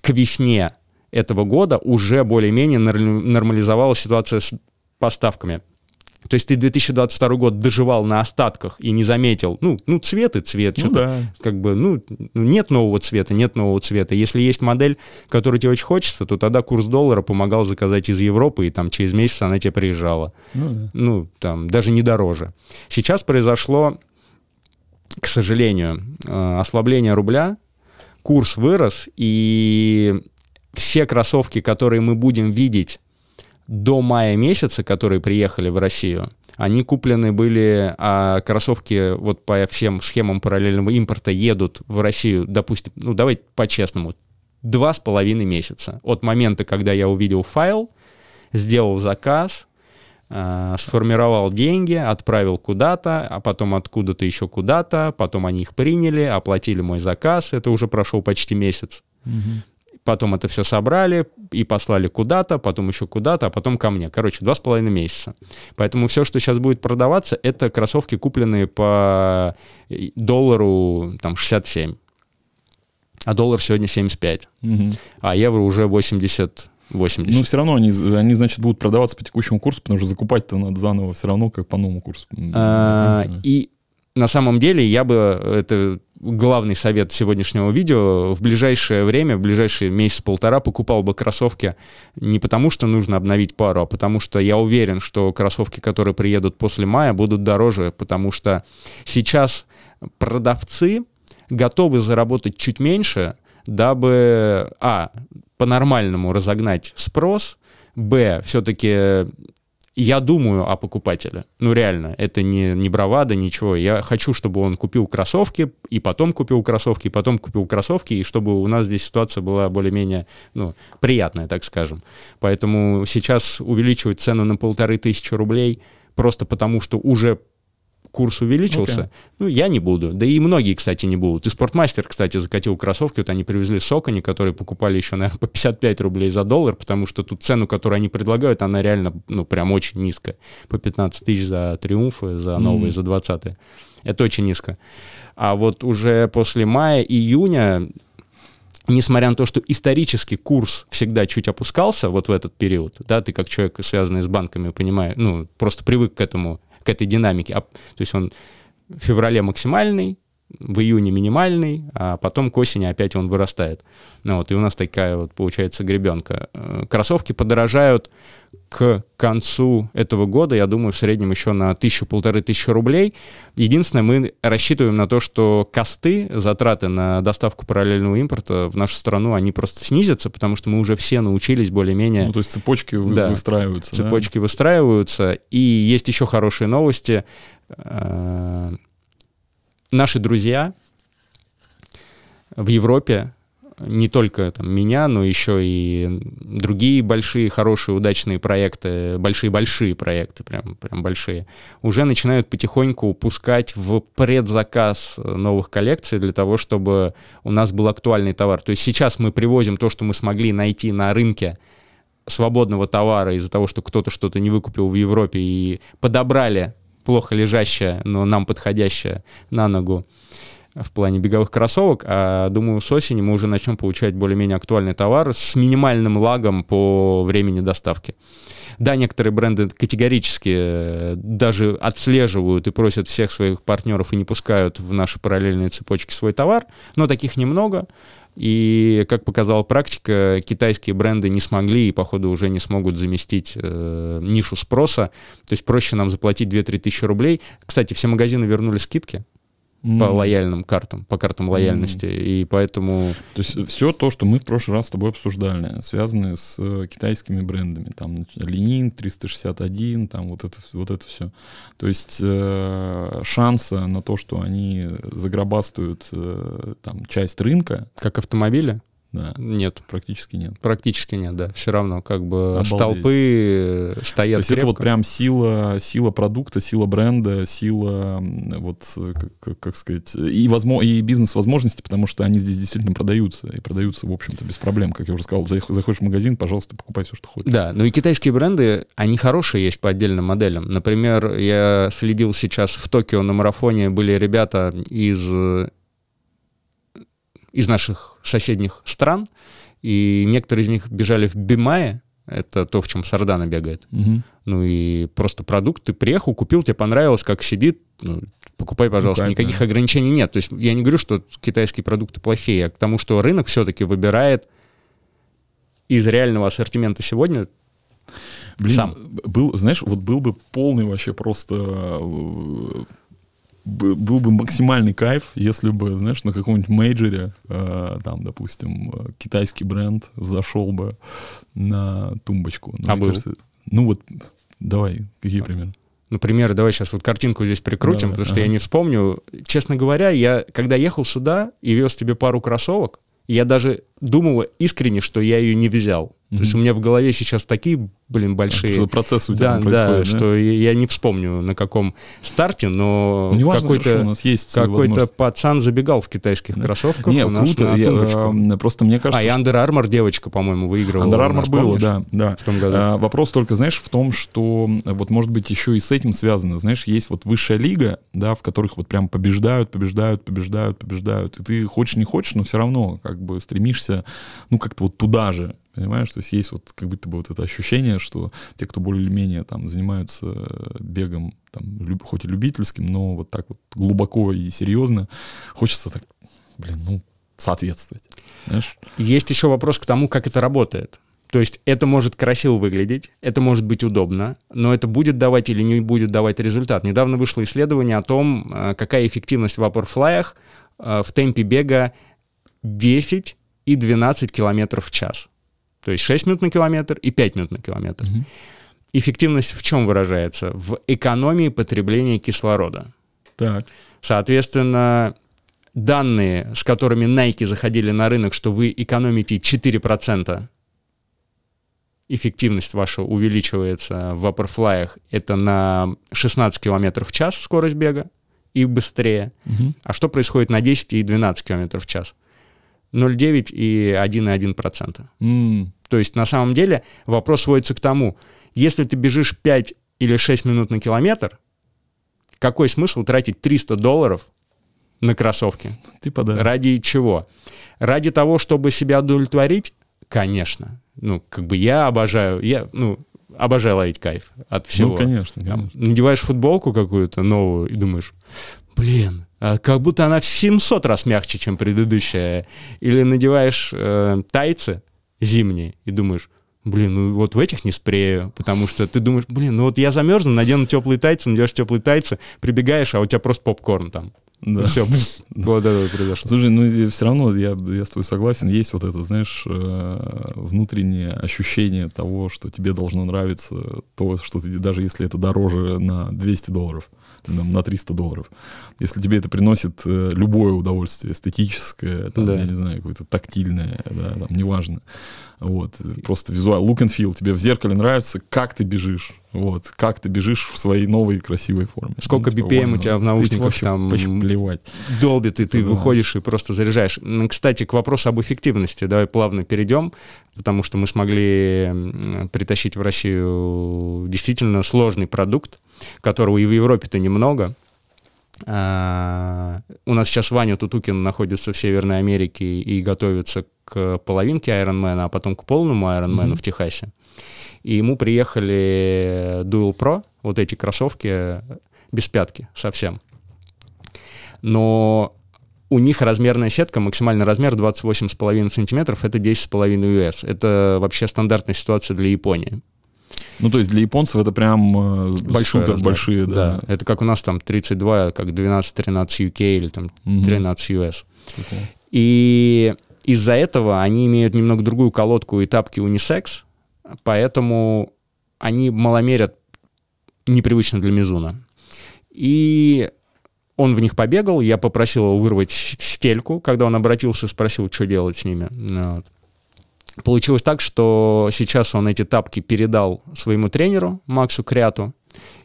к весне этого года уже более-менее нормализовалась ситуация с поставками. То есть ты 2022 год доживал на остатках и не заметил, ну, ну цвет и цвет, ну, что-то да. как бы, ну, нет нового цвета, нет нового цвета. Если есть модель, которую тебе очень хочется, то тогда курс доллара помогал заказать из Европы, и там через месяц она тебе приезжала. Ну, да. ну там, даже не дороже. Сейчас произошло, к сожалению, э, ослабление рубля, курс вырос, и все кроссовки, которые мы будем видеть до мая месяца, которые приехали в Россию, они куплены были, а кроссовки вот по всем схемам параллельного импорта едут в Россию, допустим, ну давай по-честному, два с половиной месяца. От момента, когда я увидел файл, сделал заказ, сформировал деньги, отправил куда-то, а потом откуда-то еще куда-то, потом они их приняли, оплатили мой заказ, это уже прошел почти месяц. Угу. Потом это все собрали и послали куда-то, потом еще куда-то, а потом ко мне. Короче, два с половиной месяца. Поэтому все, что сейчас будет продаваться, это кроссовки, купленные по доллару там 67 а доллар сегодня 75, угу. а евро уже 80 80. Ну, все равно они, они, значит, будут продаваться по текущему курсу, потому что закупать-то надо заново все равно, как по новому курсу. А, и на самом деле я бы, это главный совет сегодняшнего видео, в ближайшее время, в ближайшие месяц-полтора покупал бы кроссовки не потому, что нужно обновить пару, а потому что я уверен, что кроссовки, которые приедут после мая, будут дороже, потому что сейчас продавцы готовы заработать чуть меньше, дабы, а, по-нормальному разогнать спрос, б, все-таки я думаю о покупателе. Ну, реально, это не, не бравада, ничего. Я хочу, чтобы он купил кроссовки, и потом купил кроссовки, и потом купил кроссовки, и чтобы у нас здесь ситуация была более-менее ну, приятная, так скажем. Поэтому сейчас увеличивать цену на полторы тысячи рублей просто потому, что уже курс увеличился, okay. ну, я не буду. Да и многие, кстати, не будут. И Спортмастер, кстати, закатил кроссовки, вот они привезли Сокони, которые покупали еще, наверное, по 55 рублей за доллар, потому что тут цену, которую они предлагают, она реально, ну, прям очень низкая. По 15 тысяч за триумфы, за новые, mm. за 20 -е. Это очень низко. А вот уже после мая, июня несмотря на то, что исторический курс всегда чуть опускался вот в этот период, да, ты как человек, связанный с банками, понимаешь, ну, просто привык к этому к этой динамике. А, то есть он в феврале максимальный, в июне минимальный, а потом к осени опять он вырастает. Ну, вот, и у нас такая вот получается гребенка. Э, кроссовки подорожают к концу этого года, я думаю, в среднем еще на тысячу-полторы тысячи рублей. Единственное, мы рассчитываем на то, что косты, затраты на доставку параллельного импорта в нашу страну, они просто снизятся, потому что мы уже все научились более-менее... Ну, то есть цепочки да, выстраиваются. Цепочки да? выстраиваются. И есть еще хорошие новости э, наши друзья в Европе, не только там, меня, но еще и другие большие, хорошие, удачные проекты, большие-большие проекты, прям, прям большие, уже начинают потихоньку пускать в предзаказ новых коллекций для того, чтобы у нас был актуальный товар. То есть сейчас мы привозим то, что мы смогли найти на рынке свободного товара из-за того, что кто-то что-то не выкупил в Европе и подобрали плохо лежащая, но нам подходящая на ногу в плане беговых кроссовок, а думаю, с осени мы уже начнем получать более-менее актуальный товар с минимальным лагом по времени доставки. Да, некоторые бренды категорически э, даже отслеживают и просят всех своих партнеров и не пускают в наши параллельные цепочки свой товар, но таких немного. И, как показала практика, китайские бренды не смогли и, походу, уже не смогут заместить э, нишу спроса. То есть проще нам заплатить 2-3 тысячи рублей. Кстати, все магазины вернули скидки mm. по лояльным картам, по картам лояльности, mm. и поэтому... То есть все то, что мы в прошлый раз с тобой обсуждали, связанные с э, китайскими брендами, там Ленин, 361, там вот это, вот это все. То есть э, шанса на то, что они загробастают э, там часть рынка... Как автомобили? Да. Нет. Практически нет. Практически нет, да. Все равно как бы Обалдеть. столпы стоят То есть крепко. это вот прям сила, сила продукта, сила бренда, сила вот, как, как сказать, и, возможно, и бизнес-возможности, потому что они здесь действительно продаются. И продаются, в общем-то, без проблем. Как я уже сказал, заходишь в магазин, пожалуйста, покупай все, что хочешь. Да, ну и китайские бренды, они хорошие есть по отдельным моделям. Например, я следил сейчас в Токио на марафоне, были ребята из из наших соседних стран, и некоторые из них бежали в Бимае, это то, в чем Сардана бегает. Угу. Ну и просто продукт ты приехал, купил, тебе понравилось, как сидит, ну, покупай, пожалуйста. Ну, Никаких да. ограничений нет. То есть я не говорю, что китайские продукты плохие, а к тому, что рынок все-таки выбирает из реального ассортимента сегодня Блин, сам. был, знаешь, вот был бы полный вообще просто э, был бы максимальный кайф, если бы, знаешь, на каком-нибудь мейджоре, э, там, допустим, э, китайский бренд зашел бы на тумбочку. Ну, а был? Кажется, ну вот, давай, какие примеры? Ну, примеры, давай сейчас вот картинку здесь прикрутим, давай, потому ага. что я не вспомню. Честно говоря, я, когда ехал сюда и вез тебе пару кроссовок, я даже думал искренне, что я ее не взял. Mm-hmm. То есть у меня в голове сейчас такие, блин, большие... Что процесс у тебя да, происходит, да, да, что я не вспомню на каком старте, но ну, какой-то, нас какой-то пацан забегал в китайских да. кроссовках не, нас круто, я, а, просто мне кажется... А, и Under Armour девочка, по-моему, выигрывала. Under Armour было, да, да. В том году. А, вопрос только, знаешь, в том, что вот может быть еще и с этим связано. Знаешь, есть вот высшая лига, да, в которых вот прям побеждают, побеждают, побеждают, побеждают. И ты хочешь, не хочешь, но все равно как бы стремишься, ну, как-то вот туда же. Понимаешь, то есть есть вот как будто бы вот это ощущение, что те, кто более-менее там занимаются бегом, там, хоть и любительским, но вот так вот глубоко и серьезно, хочется так, блин, ну, соответствовать. Знаешь? Есть еще вопрос к тому, как это работает. То есть это может красиво выглядеть, это может быть удобно, но это будет давать или не будет давать результат. Недавно вышло исследование о том, э, какая эффективность в вапорфлаях э, в темпе бега 10 и 12 километров в час. То есть 6 минут на километр и 5 минут на километр. Угу. эффективность в чем выражается? В экономии потребления кислорода. Так. Соответственно, данные, с которыми Nike заходили на рынок, что вы экономите 4%, эффективность ваша увеличивается в Vaporfly, это на 16 км в час скорость бега и быстрее. Мгм. А что происходит на 10 и 12 км в час? 0,9 и 1,1%. М, То есть на самом деле вопрос сводится к тому, если ты бежишь 5 или 6 минут на километр, какой смысл тратить 300 долларов на кроссовки? Типа да. Ради чего? Ради того, чтобы себя удовлетворить? Конечно. Ну, как бы я обожаю, я, ну, обожаю ловить кайф от всего. Ну, конечно, Там, конечно. надеваешь футболку какую-то новую и думаешь, блин, как будто она в 700 раз мягче, чем предыдущая. Или надеваешь э, тайцы зимние и думаешь, блин, ну вот в этих не спрею, потому что ты думаешь, блин, ну вот я замерзну, надену теплые тайцы, надеваешь теплые тайцы, прибегаешь, а у тебя просто попкорн там. Да. Все, вот это произошло. Слушай, ну все равно я, я с тобой согласен, есть вот это, знаешь, э, внутреннее ощущение того, что тебе должно нравиться то, что ты, даже если это дороже на 200 долларов, там, на 300 долларов, если тебе это приносит э, любое удовольствие, эстетическое, там, Да. я не знаю, какое-то тактильное, да, там, неважно, вот, просто визуал, look and feel, тебе в зеркале нравится, как ты бежишь, вот, как ты бежишь в своей новой красивой форме. Сколько Ну, типа, BPM у тебя в ты наушниках вообще там вообще плевать. долбит, и ты Да. выходишь и просто заряжаешь. Кстати, к вопросу об эффективности. Давай плавно перейдем, потому что мы смогли притащить в Россию действительно сложный продукт, которого и в Европе-то немного. А, У нас сейчас Ваня Тутукин находится в Северной Америке и готовится к половинке Ironman, а потом к полному Ironman Мгм. в Техасе. И ему приехали Dual Pro, вот эти кроссовки без пятки совсем. Но у них размерная сетка, максимальный размер 28,5 сантиметров, это 10,5 US. Это вообще стандартная ситуация для Японии. Ну, то есть для японцев это прям э, Большой супер размер. большие, да. Это как у нас там 32, как 12-13 UK или там Мгм. 13 US. Прикол. И из-за этого они имеют немного другую колодку и тапки унисекс, поэтому они маломерят непривычно для Мизуна. И он в них побегал, я попросил его вырвать стельку, когда он обратился, спросил, что делать с ними. Ну вот. Получилось так, что сейчас он эти тапки передал своему тренеру Максу Кряту,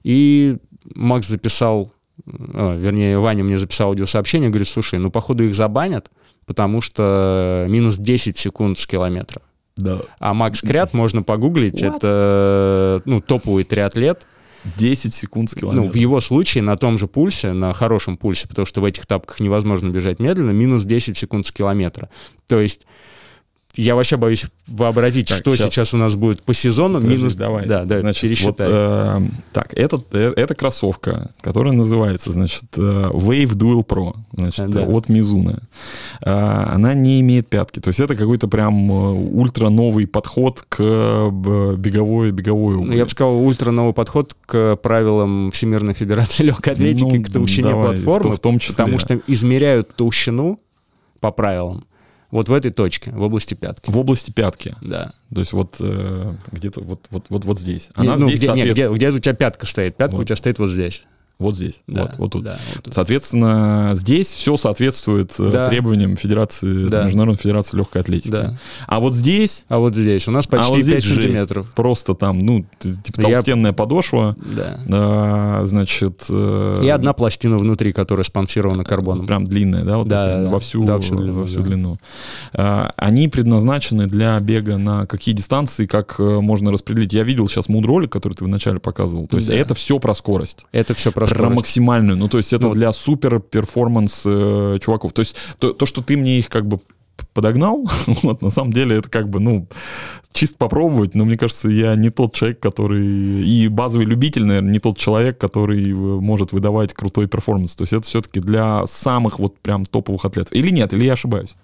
и Макс записал, э, вернее, Ваня мне записал аудиосообщение, говорит, слушай, ну, походу, их забанят, потому что минус 10 секунд с километра. Да. А Макс Крят, можно погуглить, What? это ну, топовый триатлет. 10 секунд с Ну, в километра. его случае на том же пульсе, на хорошем пульсе, потому что в этих тапках невозможно бежать медленно, минус 10 секунд с километра. То есть я вообще боюсь вообразить, Так, что щас. сейчас у нас будет по сезону. Подожди, минус... давай. Да, да, значит, пересчитай. Вот, э, так, это, э, это кроссовка, которая называется, значит, э, Wave Dual Pro, значит, Да. от Mizuno. Э, она не имеет пятки, то есть это какой-то прям э, ультра новый подход к беговой беговой Ну, я бы сказал, ультра новый подход к правилам Всемирной Федерации Легкой Атлетики, Ну, к толщине давай, платформы, в том числе. потому что измеряют толщину по правилам вот в этой точке, в области пятки. в области пятки, Да. то есть вот э, где-то вот, вот, вот, вот здесь. Не, Она ну, здесь, где, не, где, соответственно, где у тебя пятка стоит? Пятка Вот. у тебя стоит вот здесь. Вот здесь, Да, вот, вот тут. да, вот тут. Соответственно, здесь все соответствует э, Да. требованиям Федерации, Да. Международной Федерации легкой атлетики. Да. А вот здесь, А вот здесь у нас почти а вот 5 здесь жесть. сантиметров. Просто там, ну, типа Я- толстенная подошва, Да. а, значит... э, И одна пластина внутри, которая спонсирована карбоном. Прям длинная, да, вот Да, да, во всю, да, всю длину, во всю да. длину. А, Они предназначены для бега на какие дистанции, как э, можно распределить. Я видел сейчас муд-ролик, который ты вначале показывал. То есть Да. это все про скорость. Это все про Про скорость. максимальную. Ну, то есть это Ну, для супер перформанс э, чуваков. То есть то, то, что ты мне их как бы подогнал, вот, на самом деле это как бы, ну, чисто попробовать, но мне кажется, я не тот человек, который... И базовый любитель, наверное, не тот человек, который э, может выдавать крутой перформанс. То есть это все-таки для самых вот прям топовых атлетов. Или нет, или я ошибаюсь?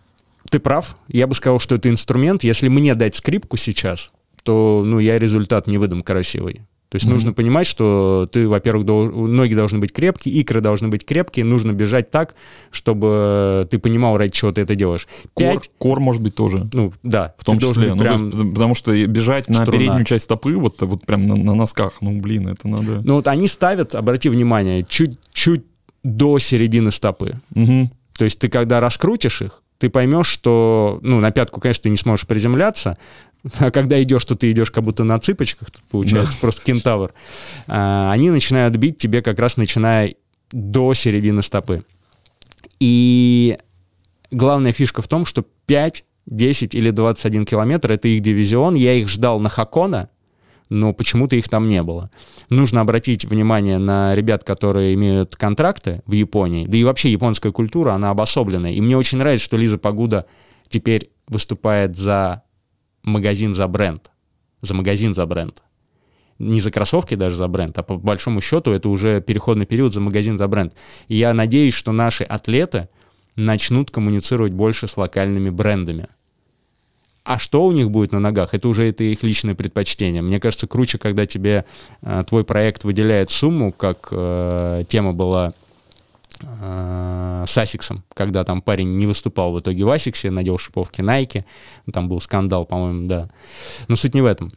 Ты прав. Я бы сказал, что это инструмент. Если мне дать скрипку сейчас, то ну, я результат не выдам красивый. То есть нужно понимать, что ты, во-первых, дол- ноги должны быть крепкие, икры должны быть крепкие, нужно бежать так, чтобы ты понимал, ради чего ты это делаешь. Кор, Пять, кор может быть тоже. ну да, В том числе. Ну, то прям- есть, потому что бежать на струна. переднюю часть стопы, вот, вот прям на, на носках, ну, блин, это надо... Ну вот они ставят, обрати внимание, чуть-чуть до середины стопы. Мгм. То есть ты когда раскрутишь их, ты поймешь, что, ну, на пятку, конечно, ты не сможешь приземляться, а когда идешь, то ты идешь как будто на цыпочках, тут получается просто кентавр. А, они начинают бить тебе как раз начиная до середины стопы. И главная фишка в том, что 5, 10 или 21 километр — это их дивизион. Я их ждал на Хакона, но почему-то их там не было. Нужно обратить внимание на ребят, которые имеют контракты в Японии. Да и вообще японская культура, она обособленная. И мне очень нравится, что Лиза Погуда теперь выступает за магазин за бренд. За магазин за бренд. Не за кроссовки даже за бренд, а по большому счету это уже переходный период за магазин за бренд. И я надеюсь, что наши атлеты начнут коммуницировать больше с локальными брендами. А что у них будет на ногах, это уже это их личное предпочтение. Мне кажется, круче, когда тебе э, твой проект выделяет сумму, как э, тема была с Asics ом, когда там парень не выступал в итоге в Asics е, надел шиповки Nike, там был скандал, по-моему, да. Но суть не в этом.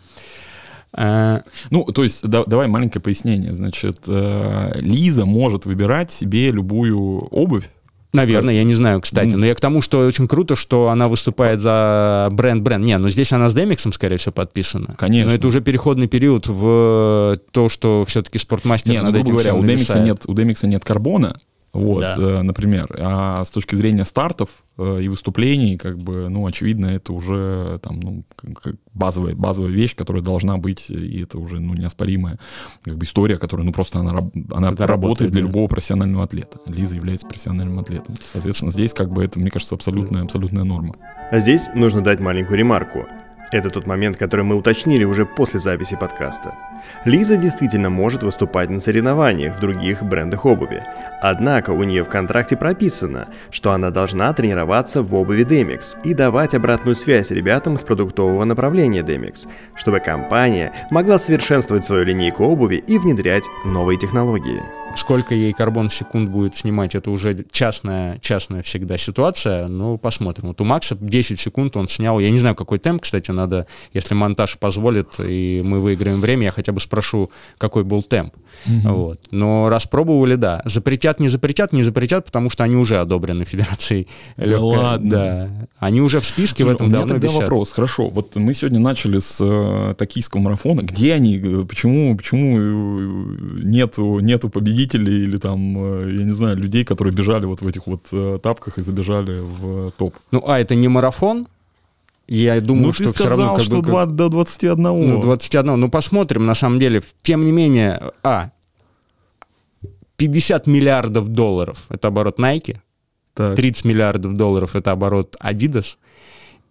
Э, Ну, то есть, да- давай маленькое пояснение. Значит, э, Лиза может выбирать себе любую обувь. Наверное, я не знаю, кстати. Ну. Но я к тому, что очень круто, что она выступает за бренд-бренд. Не, ну здесь она с Демиксом, скорее всего, подписана. Конечно. Но это уже переходный период в то, что все-таки спортмастер Не, ну, над грубо говоря, у Демикса, нет, у Демикса нет карбона, вот, Да. э, например. А с точки зрения стартов э, и выступлений, как бы, ну, очевидно, это уже там, ну, как- как базовая, базовая вещь, которая должна быть, и это уже, ну, неоспоримая как бы история, которая, ну, просто она, она Это работает работает, для да. любого профессионального атлета. Лиза является профессиональным атлетом. Соответственно, здесь, как бы, это, мне кажется, абсолютная, абсолютная норма. А здесь нужно дать маленькую ремарку. Это тот момент, который мы уточнили уже после записи подкаста. Лиза действительно может выступать на соревнованиях в других брендах обуви. Однако у нее в контракте прописано, что она должна тренироваться в обуви Demix и давать обратную связь ребятам с продуктового направления Demix, чтобы компания могла совершенствовать свою линейку обуви и внедрять новые технологии. Сколько ей карбон секунд будет снимать, это уже частная, частная всегда ситуация, но посмотрим. Вот у Макса 10 секунд он снял, я не знаю, какой темп, кстати, надо, если монтаж позволит, и мы выиграем время, я хотя бы спрошу, какой был темп. Вот. Но распробовали, да. Запретят, не запретят, не запретят, потому что они уже одобрены Федерацией легкой. ладно. Да. Они уже в списке Слушай, в этом у меня давно тогда висят. вопрос. Хорошо, вот мы сегодня начали с э, токийского марафона. Где они? Э, Почему, почему э, нету, нету победителей или там, э, я не знаю, людей, которые бежали вот в этих вот тапках и забежали в топ? Ну, а, это не марафон. Я думаю, ну, что ты все равно... сказал, как что бы, как- 2 до 21. Ну, 21. Ну, посмотрим, на самом деле. Тем не менее, а, 50 миллиардов долларов — это оборот Nike, Так. 30 миллиардов долларов — это оборот Adidas,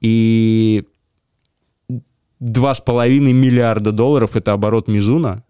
и 2,5 миллиарда долларов — это оборот Мизуна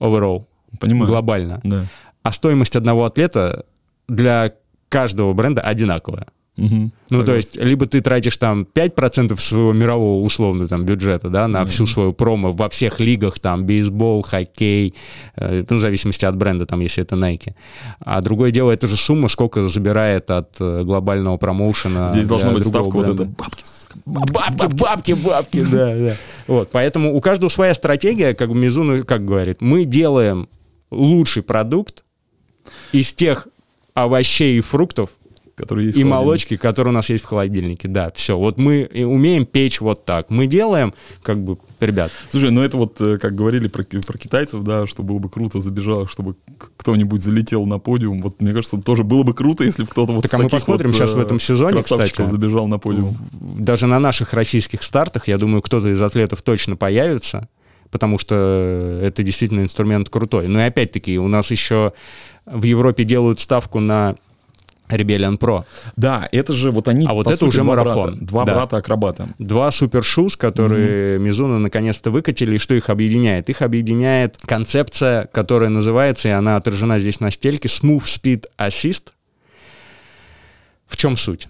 overall, Понимаю. глобально. Да. А стоимость одного атлета для каждого бренда одинаковая. Мгм. Ну, то Согласен. есть, либо ты тратишь там 5% своего мирового условно там бюджета, да, на всю свою промо во всех лигах, там, бейсбол, хоккей, э, ну, в зависимости от бренда, там, если это Nike. А другое дело, это же сумма, сколько забирает от э, глобального промоушена. Здесь должна быть ставка вот бренда. эта бабки. Бабки, бабки, бабки, да, да. Вот, поэтому у каждого своя стратегия, как бы Мизуна, как говорит, мы делаем лучший продукт из тех овощей и фруктов, Которые есть и молочки, которые у нас есть в холодильнике. Да, все. Вот мы умеем печь вот так. Мы делаем, как бы, ребят, Слушай, ну это вот, э, как говорили про, про китайцев, да, что было бы круто забежал, чтобы кто-нибудь залетел на подиум. Вот мне кажется, тоже было бы круто, если бы кто-то вот Так, а мы посмотрим вот, сейчас в э, этом сезоне, красавчиков кстати. забежал на подиум. даже на наших российских стартах, я думаю, кто-то из атлетов точно появится, потому что это действительно инструмент крутой. Но и опять-таки, у нас еще в Европе делают ставку на Rebellion Pro. Да, это же вот они, А вот это сути, уже два марафон. брата, два Да. брата-акробата. Два супершуз, которые Мизуна наконец-то выкатили, и что их объединяет? Их объединяет концепция, которая называется, и она отражена здесь на стельке, Smooth Speed Assist. В чем суть?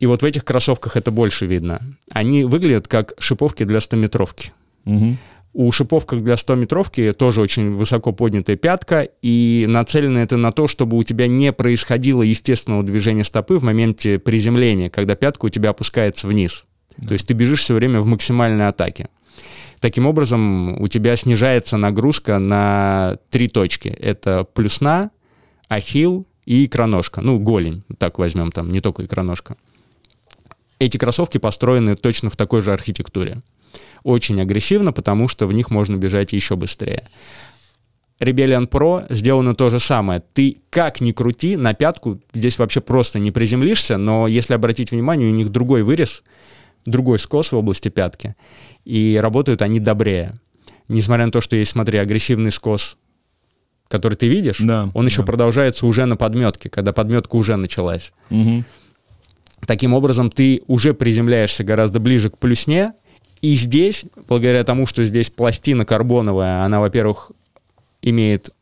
И вот в этих кроссовках это больше видно. Они выглядят как шиповки для 100-метровки. Мгм. У шиповках для 100-метровки тоже очень высоко поднятая пятка, и нацелено это на то, чтобы у тебя не происходило естественного движения стопы в моменте приземления, когда пятка у тебя опускается вниз. Да. То есть ты бежишь все время в максимальной атаке. Таким образом, у тебя снижается нагрузка на три точки. Это плюсна, ахилл и икроножка. Ну, голень, так возьмем там, не только икроножка. Эти кроссовки построены точно в такой же архитектуре очень агрессивно, потому что в них можно бежать еще быстрее. Rebellion Pro сделано то же самое. Ты как ни крути, на пятку здесь вообще просто не приземлишься, но если обратить внимание, у них другой вырез, другой скос в области пятки, и работают они добрее. Несмотря на то, что есть, смотри, агрессивный скос, который ты видишь, да, он еще продолжается уже на подметке, когда подметка уже началась. Угу. Таким образом, ты уже приземляешься гораздо ближе к плюсне, и здесь, благодаря тому, что здесь пластина карбоновая, она, во-первых, имеет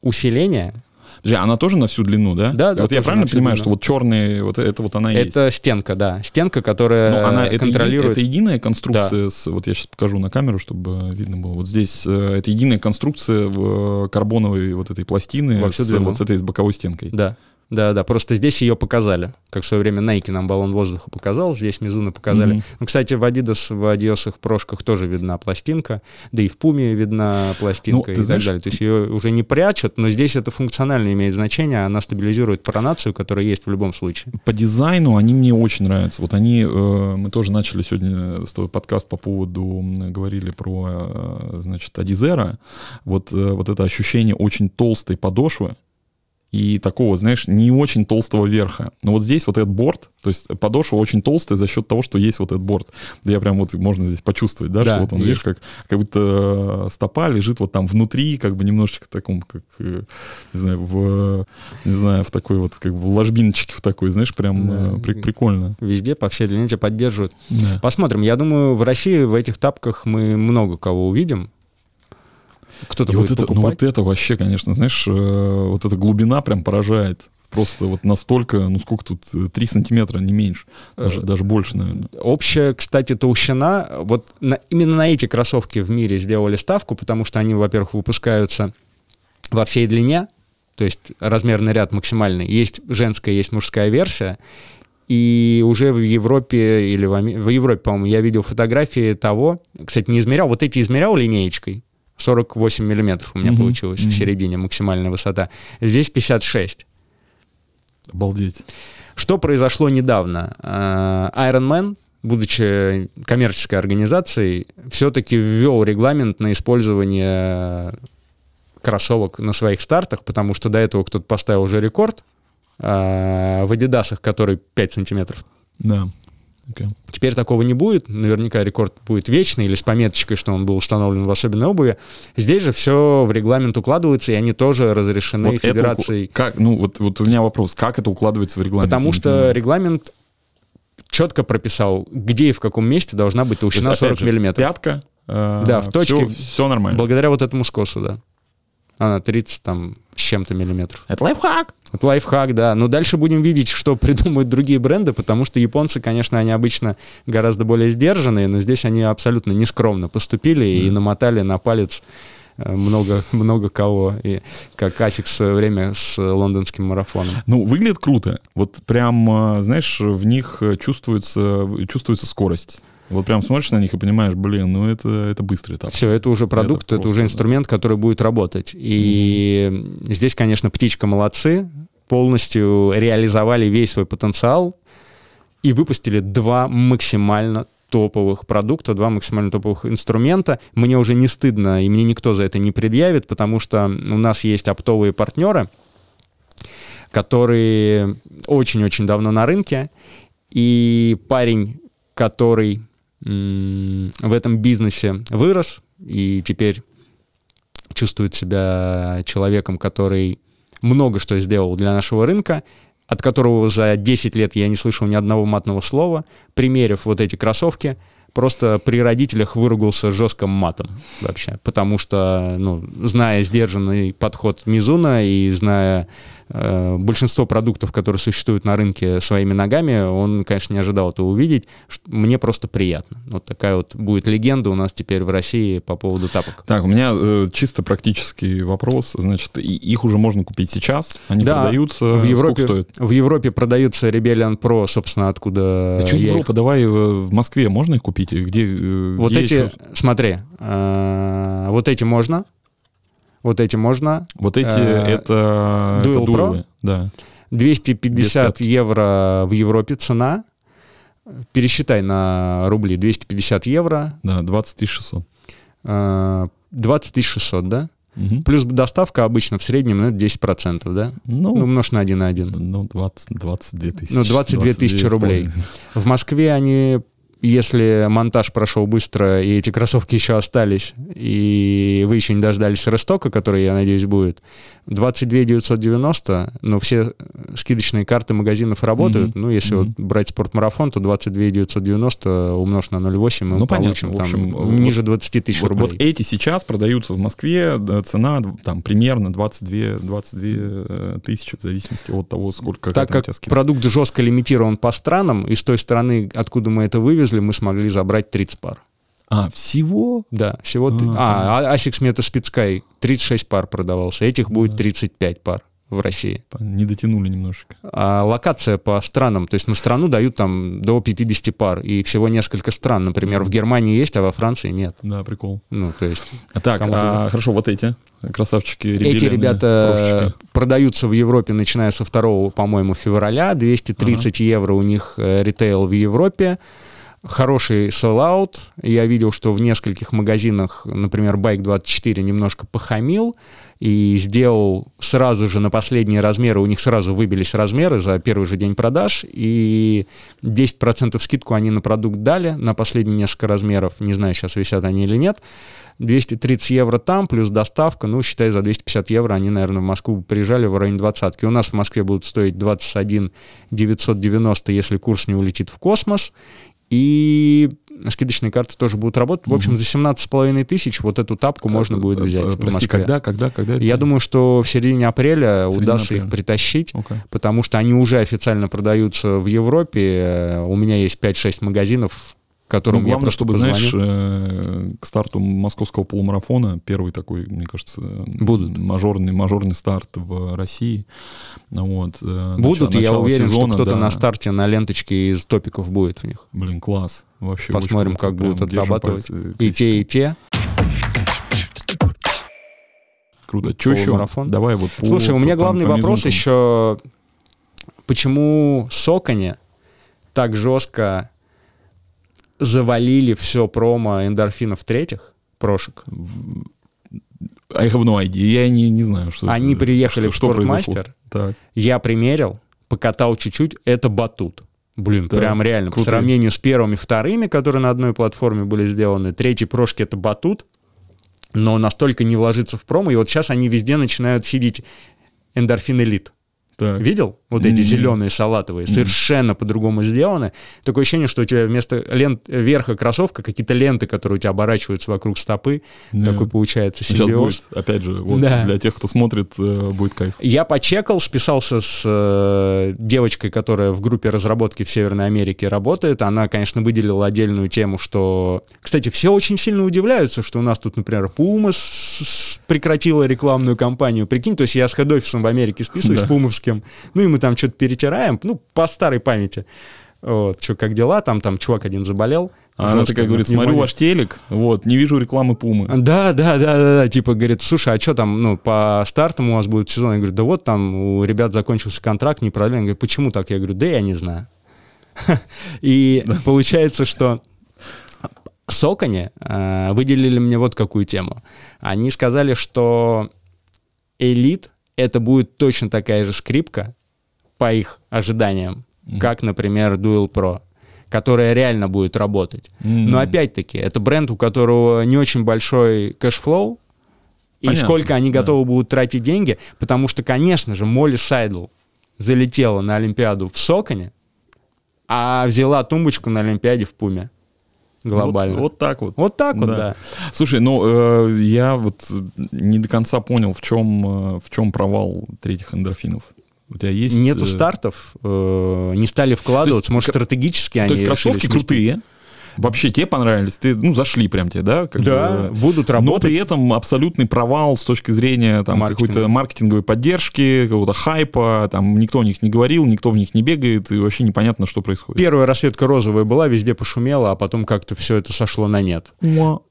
усиление, Подожди, она тоже на всю длину, да? Да, да. Вот я правильно понимаю, длину. что вот черные, вот это вот она это есть? Это стенка, да. Стенка, которая Но она, контролирует... Это, это единая конструкция, да. с, вот я сейчас покажу на камеру, чтобы видно было. Вот здесь э, это единая конструкция в карбоновой вот этой пластины Во с, вот с этой с боковой стенкой. Да. Да, да, просто здесь ее показали. Как в свое время Nike нам баллон воздуха показал, здесь Мизуна показали. Mm-hmm. Ну, кстати, в Adidas, в Adios прошках тоже видна пластинка, да и в Пуме видна пластинка ну, и знаешь... так далее. То есть ее уже не прячут, но здесь это функционально имеет значение, она стабилизирует пронацию, которая есть в любом случае. По дизайну они мне очень нравятся. Вот они, э, мы тоже начали сегодня с тобой подкаст по поводу, говорили про, э, значит, Адизера. Вот, э, вот это ощущение очень толстой подошвы, и такого, знаешь, не очень толстого верха. Но вот здесь вот этот борт, то есть подошва очень толстая за счет того, что есть вот этот борт. Я прям вот, можно здесь почувствовать, да, да что вот он, есть. видишь, как, как будто стопа лежит вот там внутри, как бы немножечко таком, как, э, не знаю, в, не знаю, в такой вот, как бы в ложбиночке в такой, знаешь, прям да. Э, при, прикольно. Везде по всей длине тебя поддерживают. Да. Посмотрим. Я думаю, в России в этих тапках мы много кого увидим кто-то будет вот это, покупать. Ну вот это вообще, конечно, знаешь, э, вот эта глубина прям поражает. Просто вот настолько, ну сколько тут, 3 сантиметра, не меньше, даже, э, даже больше, наверное. Общая, кстати, толщина, вот на, именно на эти кроссовки в мире сделали ставку, потому что они, во-первых, выпускаются во всей длине, то есть размерный ряд максимальный. Есть женская, есть мужская версия, и уже в Европе или в, в Европе, по-моему, я видел фотографии того, кстати, не измерял, вот эти измерял линеечкой, 48 миллиметров у меня угу, получилось угу. в середине максимальная высота. Здесь 56. Обалдеть. Что произошло недавно? Э, Iron Man, будучи коммерческой организацией, все-таки ввел регламент на использование кроссовок на своих стартах, потому что до этого кто-то поставил уже рекорд э, в Адидасах, который 5 сантиметров. Да. Okay. Теперь такого не будет. Наверняка рекорд будет вечный или с пометочкой, что он был установлен в особенной обуви. Здесь же все в регламент укладывается, и они тоже разрешены вот федерацией. Это, как, ну, вот, вот у меня вопрос. Как это укладывается в регламент? Потому что понимаю. регламент четко прописал, где и в каком месте должна быть толщина есть, 40 же, миллиметров. Пятка. Э, да, в точке. Все, все нормально. Благодаря вот этому скосу, да. Она 30 там с чем-то миллиметров. Это лайфхак. Это лайфхак, да. Но дальше будем видеть, что придумают другие бренды, потому что японцы, конечно, они обычно гораздо более сдержанные, но здесь они абсолютно нескромно поступили mm. и намотали на палец э, много, много кого, и как Асик в свое время с лондонским марафоном. Ну, выглядит круто. Вот прям, э, знаешь, в них чувствуется, чувствуется скорость. Вот прям смотришь на них и понимаешь, блин, ну это, это быстрый этап. Все, это уже продукт, это, это уже инструмент, да. который будет работать. И mm-hmm. здесь, конечно, птичка молодцы, полностью реализовали весь свой потенциал и выпустили два максимально топовых продукта, два максимально топовых инструмента. Мне уже не стыдно, и мне никто за это не предъявит, потому что у нас есть оптовые партнеры, которые очень-очень давно на рынке, и парень, который в этом бизнесе вырос и теперь чувствует себя человеком, который много что сделал для нашего рынка, от которого за 10 лет я не слышал ни одного матного слова, примерив вот эти кроссовки, просто при родителях выругался жестким матом вообще, потому что, ну, зная сдержанный подход Мизуна и зная э, большинство продуктов, которые существуют на рынке своими ногами, он, конечно, не ожидал этого увидеть. Мне просто приятно. Вот такая вот будет легенда у нас теперь в России по поводу тапок. Так, у меня э, чисто практический вопрос. Значит, и, их уже можно купить сейчас? Они Да, продаются? В Европе, Сколько стоит? в Европе продаются Rebellion Pro, собственно, откуда А что я их- Европа? Давай э, в Москве можно их купить? И Где, э, Вот где эти, чё- смотри, э, вот эти можно, вот эти можно. Вот эти, э, это, это Dual Pro? дуэлы, Да. 250 пятки. евро в Европе цена. Пересчитай на рубли 250 евро, Да, 20 600. э, 20 600, да? Мгм. Плюс доставка обычно в среднем ну, это 10%, да? Ну, Ну, умножь на 1 на 1. ну 20, 22 тысячи. Ну, 22 тысячи 22 с рублей. В Москве они, если монтаж прошел быстро, и эти кроссовки еще остались, и вы еще не дождались рестока, который, я надеюсь, будет, 22 990, но все скидочные карты магазинов работают. Мгм. Ну, если Мгм. вот брать спортмарафон, то 22 990 умножь на 0,8, мы Ну, понятно. получим В там общем, вот- ниже 20 тысяч Вот, рублей. вот эти сейчас продаются в Москве, цена там примерно 22, 22 э, тысячи, в зависимости от того, сколько так там как продукт жестко лимитирован по странам, и с той стороны, откуда мы это вывезли, мы смогли забрать 30 пар. А, всего? Да, всего... А, А, а Asics Meta Speed Sky 36 пар продавался, этих будет 35 пар в России. Не дотянули немножечко. А локация по странам, то есть на страну дают там до 50 пар, и всего несколько стран. Например, в Германии есть, а во Франции нет. Да, прикол. Ну, то есть А так, а, хорошо, вот эти красавчики. эти ребята прошечки. продаются в Европе, начиная со 2, по-моему, февраля. 230 евро у них э, ритейл в Европе. Хороший sell-out. Я видел, что в нескольких магазинах, например, Bike24 немножко похамил и сделал сразу же на последние размеры, у них сразу выбились размеры за первый же день продаж, и 10% скидку они на продукт дали на последние несколько размеров. Не знаю, сейчас висят они или нет. 230 евро там, плюс доставка, ну, считай, за 250 евро они, наверное, в Москву приезжали в районе 20 У нас в Москве будут стоить 21 990, если курс не улетит в космос. И скидочные карты тоже будут работать. В общем, за 17,5 тысяч вот эту тапку можно будет Э, взять э, Прости, когда, когда, когда? Я думаю, что в середине апреля удастся их притащить, потому что они уже официально продаются в Европе. Э, У меня есть 5-6 магазинов, которым Ну, я главное, просто чтобы, позвоню. знаешь, э, к старту московского полумарафона, первый такой, мне кажется, Будут. мажорный, мажорный старт в России. Вот, э, Будут, начало- я уверен, сезона, что кто-то да. на старте на ленточке из топиков будет в них. Блин, класс. Вообще Посмотрим, как будут отрабатывать. пальцы И те, и те. Круто. Что еще? Давай вот по- Слушай, у меня главный вопрос еще, почему Соконе так жестко завалили все промо эндорфинов третьих прошек? I have no idea. Я не, не знаю, что Они это- приехали что, в. Спортмастер. Так. Я примерил, покатал чуть-чуть, это батут. Блин, Да, прям реально. По крутые. сравнению с первыми, вторыми, которые на одной платформе были сделаны, третьи прошки это батут, но настолько не вложиться в промо. И вот сейчас они везде начинают сидеть эндорфин элит. Так. Видел? Вот эти Мгм. зеленые салатовые, совершенно по-другому сделаны. Такое ощущение, что у тебя вместо лент верха кроссовка какие-то ленты, которые у тебя оборачиваются вокруг стопы. Да. Такой получается Сейчас симбиоз. будет, опять же, вот Да. для тех, кто смотрит, э, будет кайф. Я почекал, списался с э, девочкой, которая в группе разработки в Северной Америке работает. Она, конечно, выделила отдельную тему, что... Кстати, все очень сильно удивляются, что у нас тут, например, Puma с- с- прекратила рекламную кампанию. Прикинь, то есть я с хед-офисом в Америке списываюсь, Да. пумовским, ну и мы там что-то перетираем, ну, по старой памяти. Вот, что, как дела? Там, там чувак один заболел. А она такая говорит, смотрю ваш телек, вот, не вижу рекламы Пумы. Да, да, да, да, да, типа говорит, слушай, а что там, ну, по стартам у вас будет сезон? Я говорю, да вот там у ребят закончился контракт, не продлен. Говорю, почему так? Я говорю, да я не знаю. И получается, что Saucony э, выделили мне вот какую тему. Они сказали, что Elite это будет точно такая же скрипка, по их ожиданиям, как, например, Dual Pro, которая реально будет работать. М. Но опять-таки, это бренд, у которого не очень большой cash flow, и сколько они да. готовы будут тратить деньги, потому что, конечно же, Молли Сайдл залетела на Олимпиаду в Соконе, а взяла тумбочку на Олимпиаде в Пуме. Глобально. Вот, вот так вот. Вот так вот, Да. да. Слушай, ну э, я вот не до конца понял, в чем, э, в чем провал третьих эндорфинов. У тебя есть... Нету э, стартов, э, не стали вкладываться, может, кр- стратегически они То есть решили кроссовки сместить. крутые, вообще тебе понравились, ты, ну, зашли прям тебе, да? как Да, бы. будут Но работать. при этом абсолютный провал с точки зрения там, какой-то маркетинговой поддержки, какого-то хайпа, там никто о них не говорил, никто в них не бегает, и вообще непонятно, что происходит. Первая расцветка розовая была, везде пошумела, а потом как-то все это сошло на нет. Но-.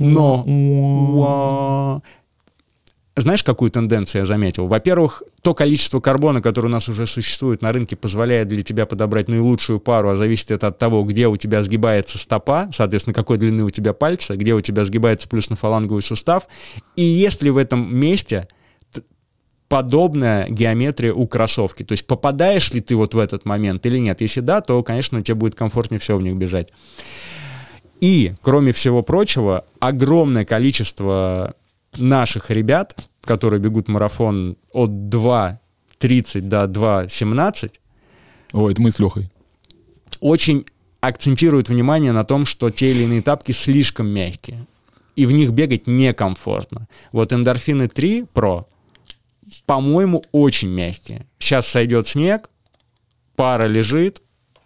Знаешь, какую тенденцию я заметил? Во-первых, то количество карбона, которое у нас уже существует на рынке, позволяет для тебя подобрать наилучшую пару, а зависит это от того, где у тебя сгибается стопа, соответственно, какой длины у тебя пальцы, где у тебя сгибается плюсно-фаланговый сустав. И если в этом месте подобная геометрия у кроссовки, то есть попадаешь ли ты вот в этот момент или нет. Если да, то, конечно, тебе будет комфортнее все в них бежать. И, кроме всего прочего, огромное количество наших ребят, которые бегут марафон от 2.30 до 2.17, Ой, это мы с Лехой. очень акцентируют внимание на том, что те или иные тапки слишком мягкие. И в них бегать некомфортно. Вот эндорфины 3 Pro, по-моему, очень мягкие. Сейчас сойдет снег, пара лежит,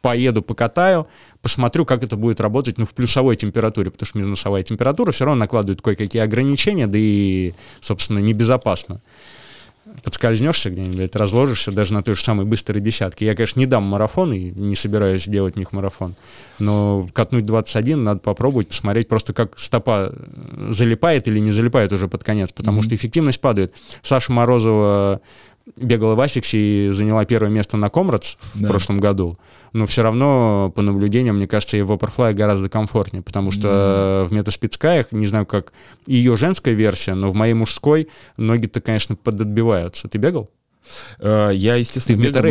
поеду покатаю, посмотрю, как это будет работать, ну, в плюсовой температуре, потому что минусовая температура все равно накладывает кое-какие ограничения, да и, собственно, небезопасно. Подскользнешься где-нибудь, разложишься даже на той же самой быстрой десятке. Я, конечно, не дам марафон и не собираюсь делать в них марафон, но катнуть 21 надо попробовать, посмотреть просто, как стопа э, залипает или не залипает уже под конец, потому Мгм. что эффективность падает. Саша Морозова бегала в Asics е и заняла первое место на Comrades в Да. прошлом году, но все равно, по наблюдениям, мне кажется, в Vaporfly гораздо комфортнее, потому что в Metaspeed Sky ях, не знаю, как ее женская версия, но в моей мужской ноги-то, конечно, подотбиваются. Ты бегал? Э, Я, естественно, Ты в бегал,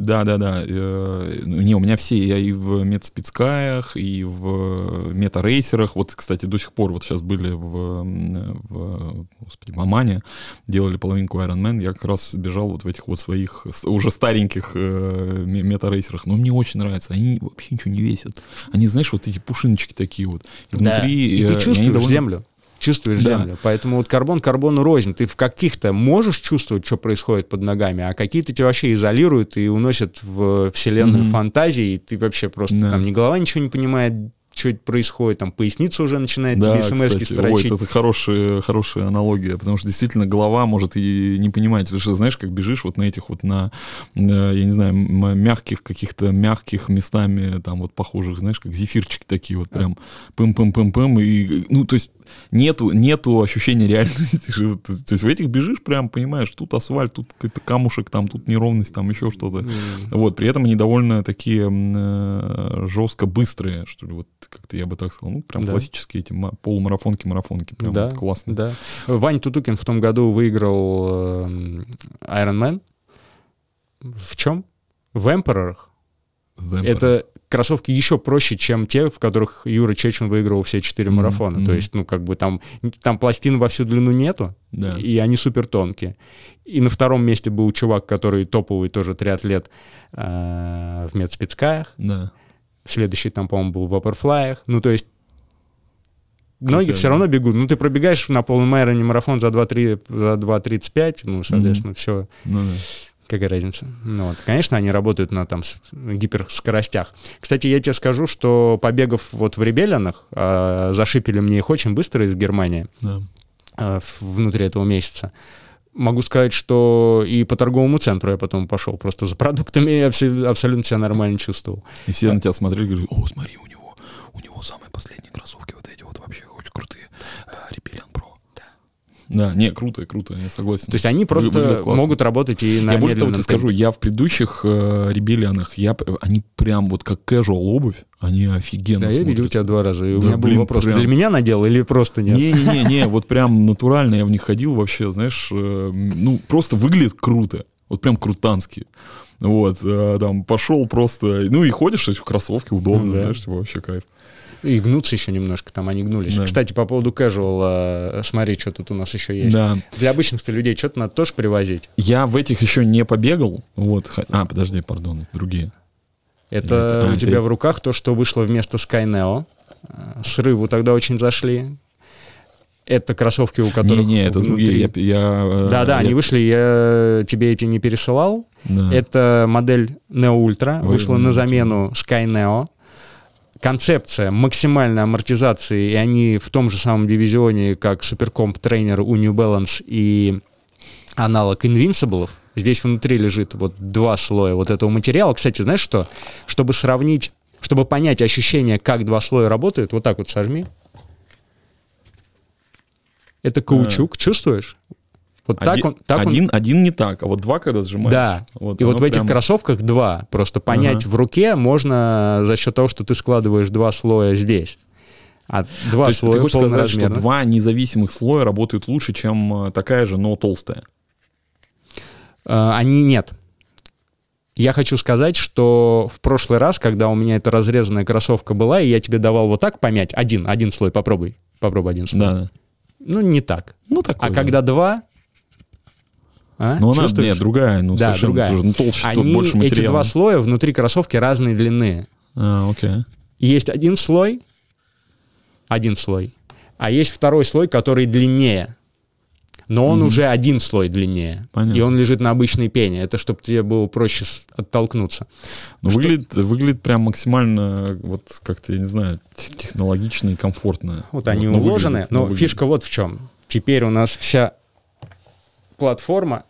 Да, да, да. Э, ну, Не, у меня все, я и в Metaspeed Sky ях, и в Metaracer ах. Вот, кстати, до сих пор, вот сейчас были в, в, господи, в Омане, делали половинку Ironman, я как раз бежал вот в этих вот своих уже стареньких э, ме- метарейсерах. Но мне очень нравится, они вообще ничего не весят. Они, знаешь, вот эти пушиночки такие вот. И внутри... И э, ты чувствуешь довольно- землю. Чувствуешь Да. землю. Поэтому вот карбон карбону рознь. Ты в каких-то можешь чувствовать, что происходит под ногами, а какие-то тебя вообще изолируют и уносят в вселенную Мгм. фантазии, и ты вообще просто Да. там ни голова ничего не понимает, что это происходит, там поясница уже начинает Да, тебе смс кстати, ой, строчить. это хорошая, хорошая аналогия, потому что действительно голова может и не понимать, потому что знаешь, как бежишь вот на этих вот на, на, я не знаю, мягких каких-то мягких местами там вот похожих, знаешь, как зефирчики такие вот прям пым-пым-пым-пым и ну то есть нету нету ощущения реальности, то есть в этих бежишь прям понимаешь, тут асфальт, тут какой-то камушек, там тут неровность, там еще что-то. Вот, при этом они довольно такие э, жестко быстрые, что ли, вот как-то я бы так сказал. Ну, прям Да. классические эти ма- полумарафонки, марафонки. Прям Да, вот классные. Да. Вань Тутукин в том году выиграл эм, Iron Man. В чем? В Эмперорах. Вэмпер. Это кроссовки еще проще, чем те, в которых Юра Чечин выиграл все четыре Мгм, марафона. То мгм. есть, ну, как бы там, там пластин во всю длину нету, Да. и они супер тонкие. И на втором месте был чувак, который топовый тоже триатлет э, в медспецкаях. Да. Следующий там, по-моему, был в Vaporfly. Ну, то есть Ноги Крутая, все равно бегут. Ну, ты пробегаешь на полном майроне марафон за 2-3, за 2.35, ну, соответственно, все, Ну, да. Какая разница. Ну, вот. Конечно, они работают на там гиперскоростях. Кстати, я тебе скажу, что побегав вот в Ребелянах, а, зашипели мне их очень быстро из Германии Да. а, в- внутри этого месяца. Могу сказать, что и по торговому центру я потом пошел просто за продуктами абсо- абсолютно себя нормально чувствовал. И все на тебя смотрели и говорили, о, смотри, у него, у него самые последние кроссовки вот эти вот вообще очень крутые. Репеллен Про. Да, не, круто, круто, я согласен. То есть они просто могут работать и на я более того тебе скажу, я в предыдущих э, ребелианах, я, они прям вот как casual обувь, они офигенно Да, я видел смотрятся. тебя два раза, и у Да, меня был блин, вопрос, прям. для меня надел или просто нет? Не-не-не, вот прям натурально я в них ходил вообще, знаешь, э, ну, просто выглядит круто. Вот прям крутански. Вот, э, там пошел просто, ну и ходишь эти кроссовки, удобно, Ну да. знаешь, типа вообще кайф. И гнутся еще немножко, там они гнулись. Да. Кстати, по поводу casual, э, смотри, что тут у нас еще есть. Да. Для обычных людей что-то надо тоже привозить. Я в этих еще не побегал, вот, а, подожди, пардон, другие. Это Это- а, у это тебя эти. в руках то, что вышло вместо Skyneo. э, срыву тогда очень зашли. Это кроссовки, у которых Не, не, это другие. внутри- Я, я, э, Да, да, я- они вышли, я тебе эти не пересылал. да. Это модель Neo Ultra, Вы- вышла на замену Sky Neo. Концепция максимальной амортизации, и они в том же самом дивизионе, как Supercomp тренер у New Balance и аналог Invincible. Здесь внутри лежит вот два слоя вот этого материала. Кстати, знаешь что? Чтобы сравнить, чтобы понять ощущение, как два слоя работают, вот так вот сожми. Это каучук, чувствуешь? Вот так один, он, так он один, один не так, а вот два, когда сжимаешь. да. Вот, и вот в этих прям- кроссовках два. Просто понять Ага. в руке можно за счет того, что ты складываешь два слоя здесь. А два То есть ты слоя хочешь сказать, что два независимых слоя работают лучше, чем э, такая же, но толстая? Э, Они нет. Я хочу сказать, что в прошлый раз, когда у меня эта разрезанная кроссовка была, и я тебе давал вот так помять, один, один слой, попробуй. Попробуй один слой. Да, да. Ну, не так. Ну, такой. А да. когда два... а, Ну, она, чувствуешь? нет, другая, ну, Да, совершенно другая. ну, толще, тут Они, больше эти материала. два слоя внутри кроссовки разной длины. А, окей. Есть один слой, один слой, а есть второй слой, который длиннее. Но он Мгм. уже один слой длиннее. Понятно. И он лежит на обычной пене. Это чтобы тебе было проще оттолкнуться. Ну, Что- выглядит, выглядит прям максимально, вот как-то, я не знаю, тех- технологично и комфортно. Вот они ну, уложены. выглядит, ну, но выглядит. фишка вот в чем. Теперь у нас вся платформа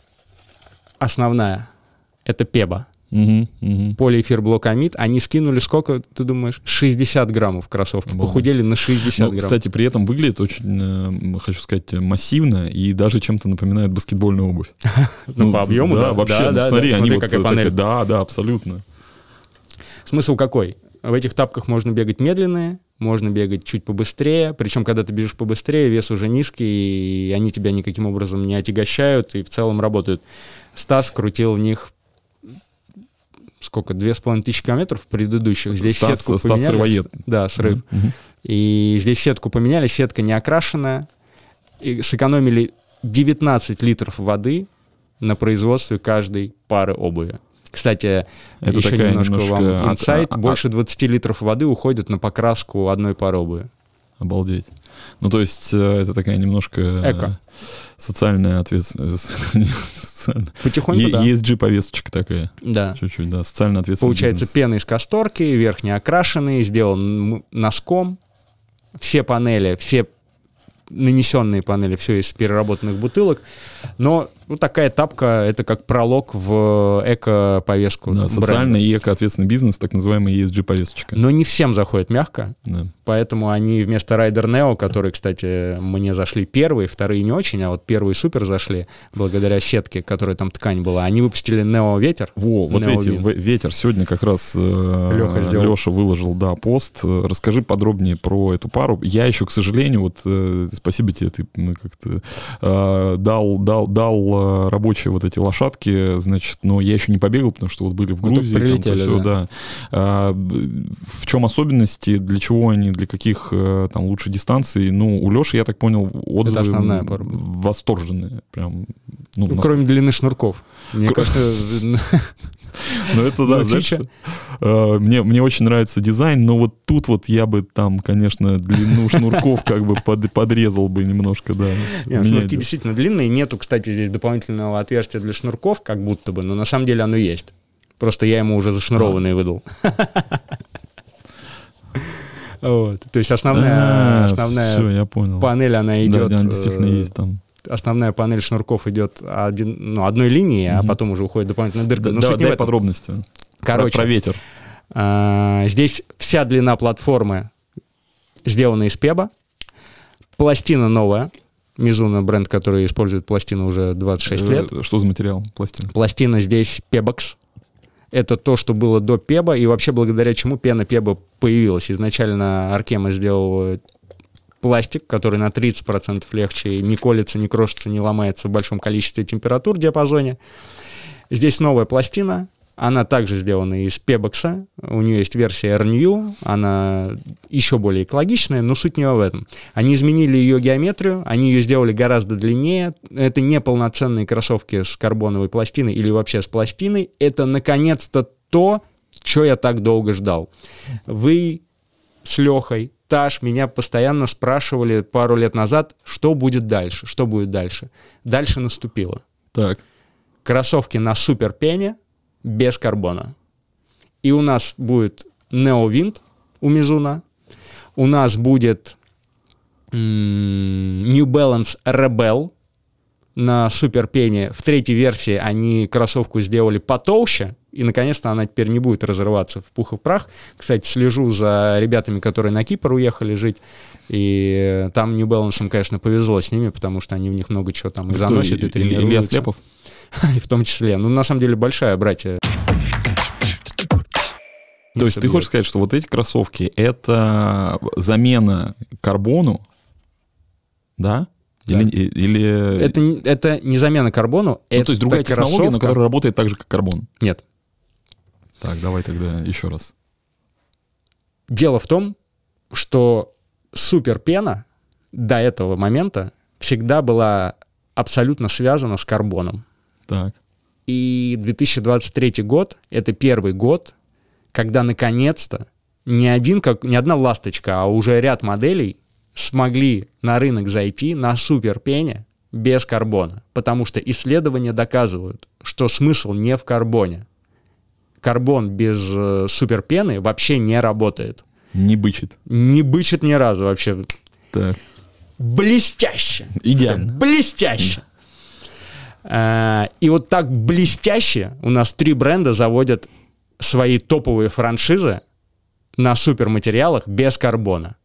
основная — это Пеба. Мгм, мгм. Полиэфирблокамид. Они скинули сколько, ты думаешь? 60 граммов кроссовки. Обалдеть. Похудели на 60 Ну, грамм. кстати, при этом выглядит очень, э, хочу сказать, массивно и даже чем-то напоминает баскетбольную обувь. Ну, по объему, да. вообще, ну, смотри, они вот панель. Да, да, абсолютно. Смысл какой? В этих тапках можно бегать медленно, можно бегать чуть побыстрее. Причем, когда ты бежишь побыстрее, вес уже низкий, и они тебя никаким образом не отягощают и в целом работают. Стас крутил в них сколько, две с половиной тысячи километров предыдущих. Здесь Стас- сетку Стас поменяли. срывоед. Да, срыв. Мгм. И здесь сетку поменяли, сетка не окрашенная. И сэкономили 19 литров воды на производстве каждой пары обуви. Кстати, Это еще такая немножко, немножко вам от- инсайт. а- а- Больше 20 литров воды уходит на покраску одной пары обуви. Обалдеть. Ну, то есть, э, это такая немножко... э, Эко. Социальная ответственность. социальная- Потихоньку, да. ESG-повесточка такая. Да. Чуть-чуть, да. Социально ответственный Получается, пена из касторки, верхний окрашенный, сделан носком. Все панели, все нанесенные панели, все из переработанных бутылок. Но вот такая тапка, это как пролог в эко-повестку. Да, бренда. социальный и экоответственный бизнес, так называемая ESG-повесточка. Но не всем заходит мягко. Да. Поэтому они вместо Rider Neo, которые, кстати, мне зашли первые, вторые не очень, а вот первые супер зашли, благодаря сетке, которая там ткань была, они выпустили Neo Ветер. Во, вот Neo эти, Wind. ветер. Сегодня как раз Лёха сделал. Леша выложил, да, пост. Э, Расскажи подробнее про эту пару. Я еще, к сожалению, вот э, спасибо тебе, ты ну, как-то э, дал, дал, дал э, рабочие вот эти лошадки, значит, но я еще не побегал, потому что вот были в Ну, Грузии. там то прилетели, всё, да. да. А, в чем особенности, для чего они, для каких э, там лучше дистанций? Ну, у Леши, я так понял, отзывы основная м, пара восторженные. Прям, ну, Ну, нас- кроме длины шнурков. Мне Ко- кажется, Ну, это да, Ну, знаешь, э, мне, мне очень нравится дизайн, но вот тут вот я бы там, конечно, длину шнурков как бы под- подрезал бы немножко, да. Не, У меня шнурки идет. действительно длинные. Нету, кстати, здесь дополнительного отверстия для шнурков, как будто бы, но на самом деле оно есть. Просто я ему уже зашнурованные выдал. Вот. То есть основная, А, основная всё, я понял. панель, она идет... да, действительно э, есть там. Основная панель шнурков идет один, ну, одной линии, а Мгм. потом уже уходит дополнительная дырка. Да, Но да, дай подробности. Короче, Про, про ветер. А, Здесь вся длина платформы сделана из пеба. Пластина новая. Мизуна бренд, который использует пластину уже 26 лет. Э, Что за материал? Пластина. Пластина здесь пебокс. Это то, что было до пеба, и вообще благодаря чему пена пеба появилась. Изначально Аркема сделал пластик, который на 30% легче, не колется, не крошится, не ломается в большом количестве температур в диапазоне. Здесь новая пластина, она также сделана из пебокса, у нее есть версия RNU, она еще более экологичная, но суть не в этом. Они изменили ее геометрию, они ее сделали гораздо длиннее. Это не полноценные кроссовки с карбоновой пластиной или вообще с пластиной. Это, наконец-то, то, что я так долго ждал. Вы с Лехой стаж. Меня постоянно спрашивали пару лет назад, что будет дальше, что будет дальше. Дальше наступило. Так. Кроссовки на суперпене без карбона. И у нас будет Neo Wind у Мизуна. У нас будет New Balance Rebel на суперпене. В третьей версии они кроссовку сделали потолще, и наконец-то она теперь не будет разрываться в пух и прах. Кстати, слежу за ребятами, которые на Кипр уехали жить, и там New Balance, конечно, повезло с ними, потому что они в них много чего там и Кто, заносят, и тренируются. Илья Слепов? И в том числе. Ну, на самом деле, большая братья. То есть ты хочешь сказать, что вот эти кроссовки — это замена карбону, да? Да. Или, или... Это, не- это не замена карбону, ну, это то есть другая технология, но кроссовка- которая работает так же, как карбон. Нет. Так, давай тогда еще раз. Дело в том, что суперпена до этого момента всегда была абсолютно связана с карбоном. Так. И 2023 год — это первый год, когда наконец-то не, один, как, не одна ласточка, а уже ряд моделей смогли на рынок зайти на суперпене без карбона. Потому что исследования доказывают, что смысл не в карбоне. Карбон без э, суперпены вообще не работает. Не бычит. Не бычит ни разу вообще. Так. Блестяще. Идеально. Блестяще. А, И вот так блестяще у нас три бренда заводят свои топовые франшизы на суперматериалах без карбона.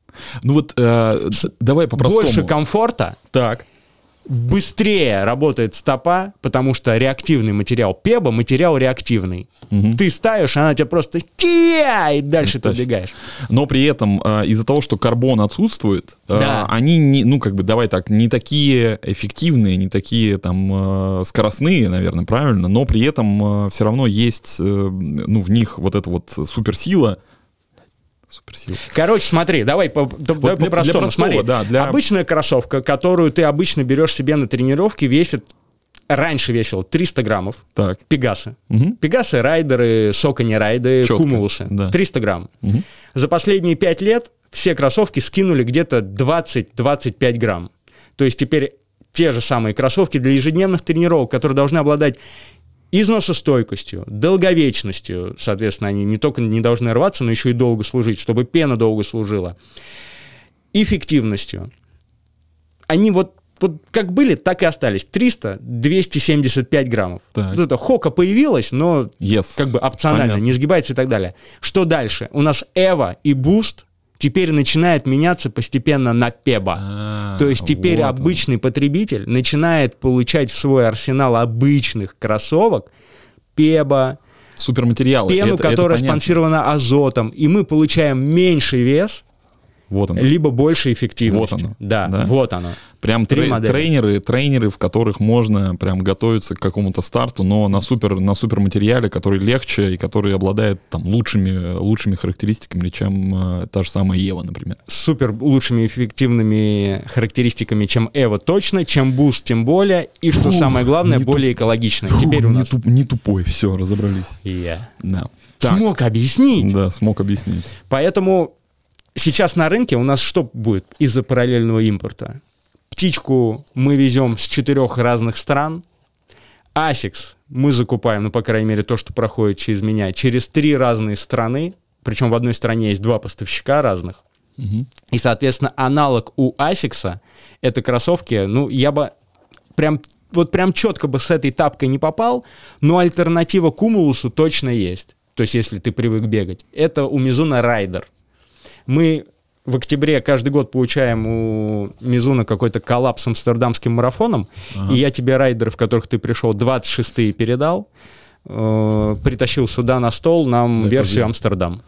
Ну вот э, давай по-простому. Больше комфорта, Так. Быстрее работает стопа, потому что реактивный материал Пеба материал реактивный. Мгм. Ты ставишь, она тебя просто кия, и дальше ты Точно. убегаешь. Но при этом э, из-за того, что карбон отсутствует, э, Да. они, не, ну, как бы, давай так, не такие эффективные, не такие там э, скоростные, наверное, правильно, но при этом все равно есть, э, ну, в них вот эта вот суперсила. Суперсила. Короче, смотри, давай по, давай для- для по-простому. простого, смотри, да, для- обычная кроссовка, которую ты обычно берешь себе на тренировке, весит, раньше весила 300 граммов, Так. пегасы. Мгм. Пегасы, райдеры, сокони райды, кумулусы. да. 300 грамм. Мгм. За последние 5 лет все кроссовки скинули где-то 20-25 грамм. То есть теперь те же самые кроссовки для ежедневных тренировок, которые должны обладать износостойкостью, долговечностью, соответственно, они не только не должны рваться, но еще и долго служить, чтобы пена долго служила, эффективностью. Они вот, вот как были, так и остались. 300, 275 граммов. Так. Вот это хока появилась, но Yes. как бы опционально, Понятно. не сгибается и так далее. Что дальше? У нас Эва и Буст теперь начинает меняться постепенно на Пеба. А, То есть теперь вот он. обычный потребитель начинает получать в свой арсенал обычных кроссовок Пеба, суперматериалы. пену, Это- это которая понятно. спонсирована азотом, и мы получаем меньший вес, Вот он. либо больше эффективности. Вот оно. Да, Да. вот оно. Прям Три трей- модели. тренеры, тренеры, в которых можно прям готовиться к какому-то старту, но на супер, на супер материале, который легче и который обладает там лучшими, лучшими характеристиками, чем э, та же самая Ева, например. Супер лучшими эффективными характеристиками, чем Эва точно, чем Буст тем более, и что Фу, самое главное, не более экологичная. Теперь у не, нас... туп- не тупой, все, разобрались. Я Да. Так, смог объяснить. да, смог объяснить. Поэтому сейчас на рынке у нас что будет из-за параллельного импорта? Птичку мы везем с четырех разных стран. Asics мы закупаем, ну, по крайней мере, то, что проходит через меня, через три разные страны. Причем в одной стране есть два поставщика разных. Мгм. И, соответственно, аналог у Asics а — это кроссовки, ну, я бы прям вот прям четко бы с этой тапкой не попал, но альтернатива Кумулусу точно есть. То есть, если ты привык бегать. Это у Мизуна Райдер. Мы в октябре каждый год получаем у Мизуна какой-то коллапс с амстердамским марафоном, Ага. и я тебе райдеры, в которых ты пришел, 26-е передал, э, притащил сюда на стол нам Да, версию. Амстердам.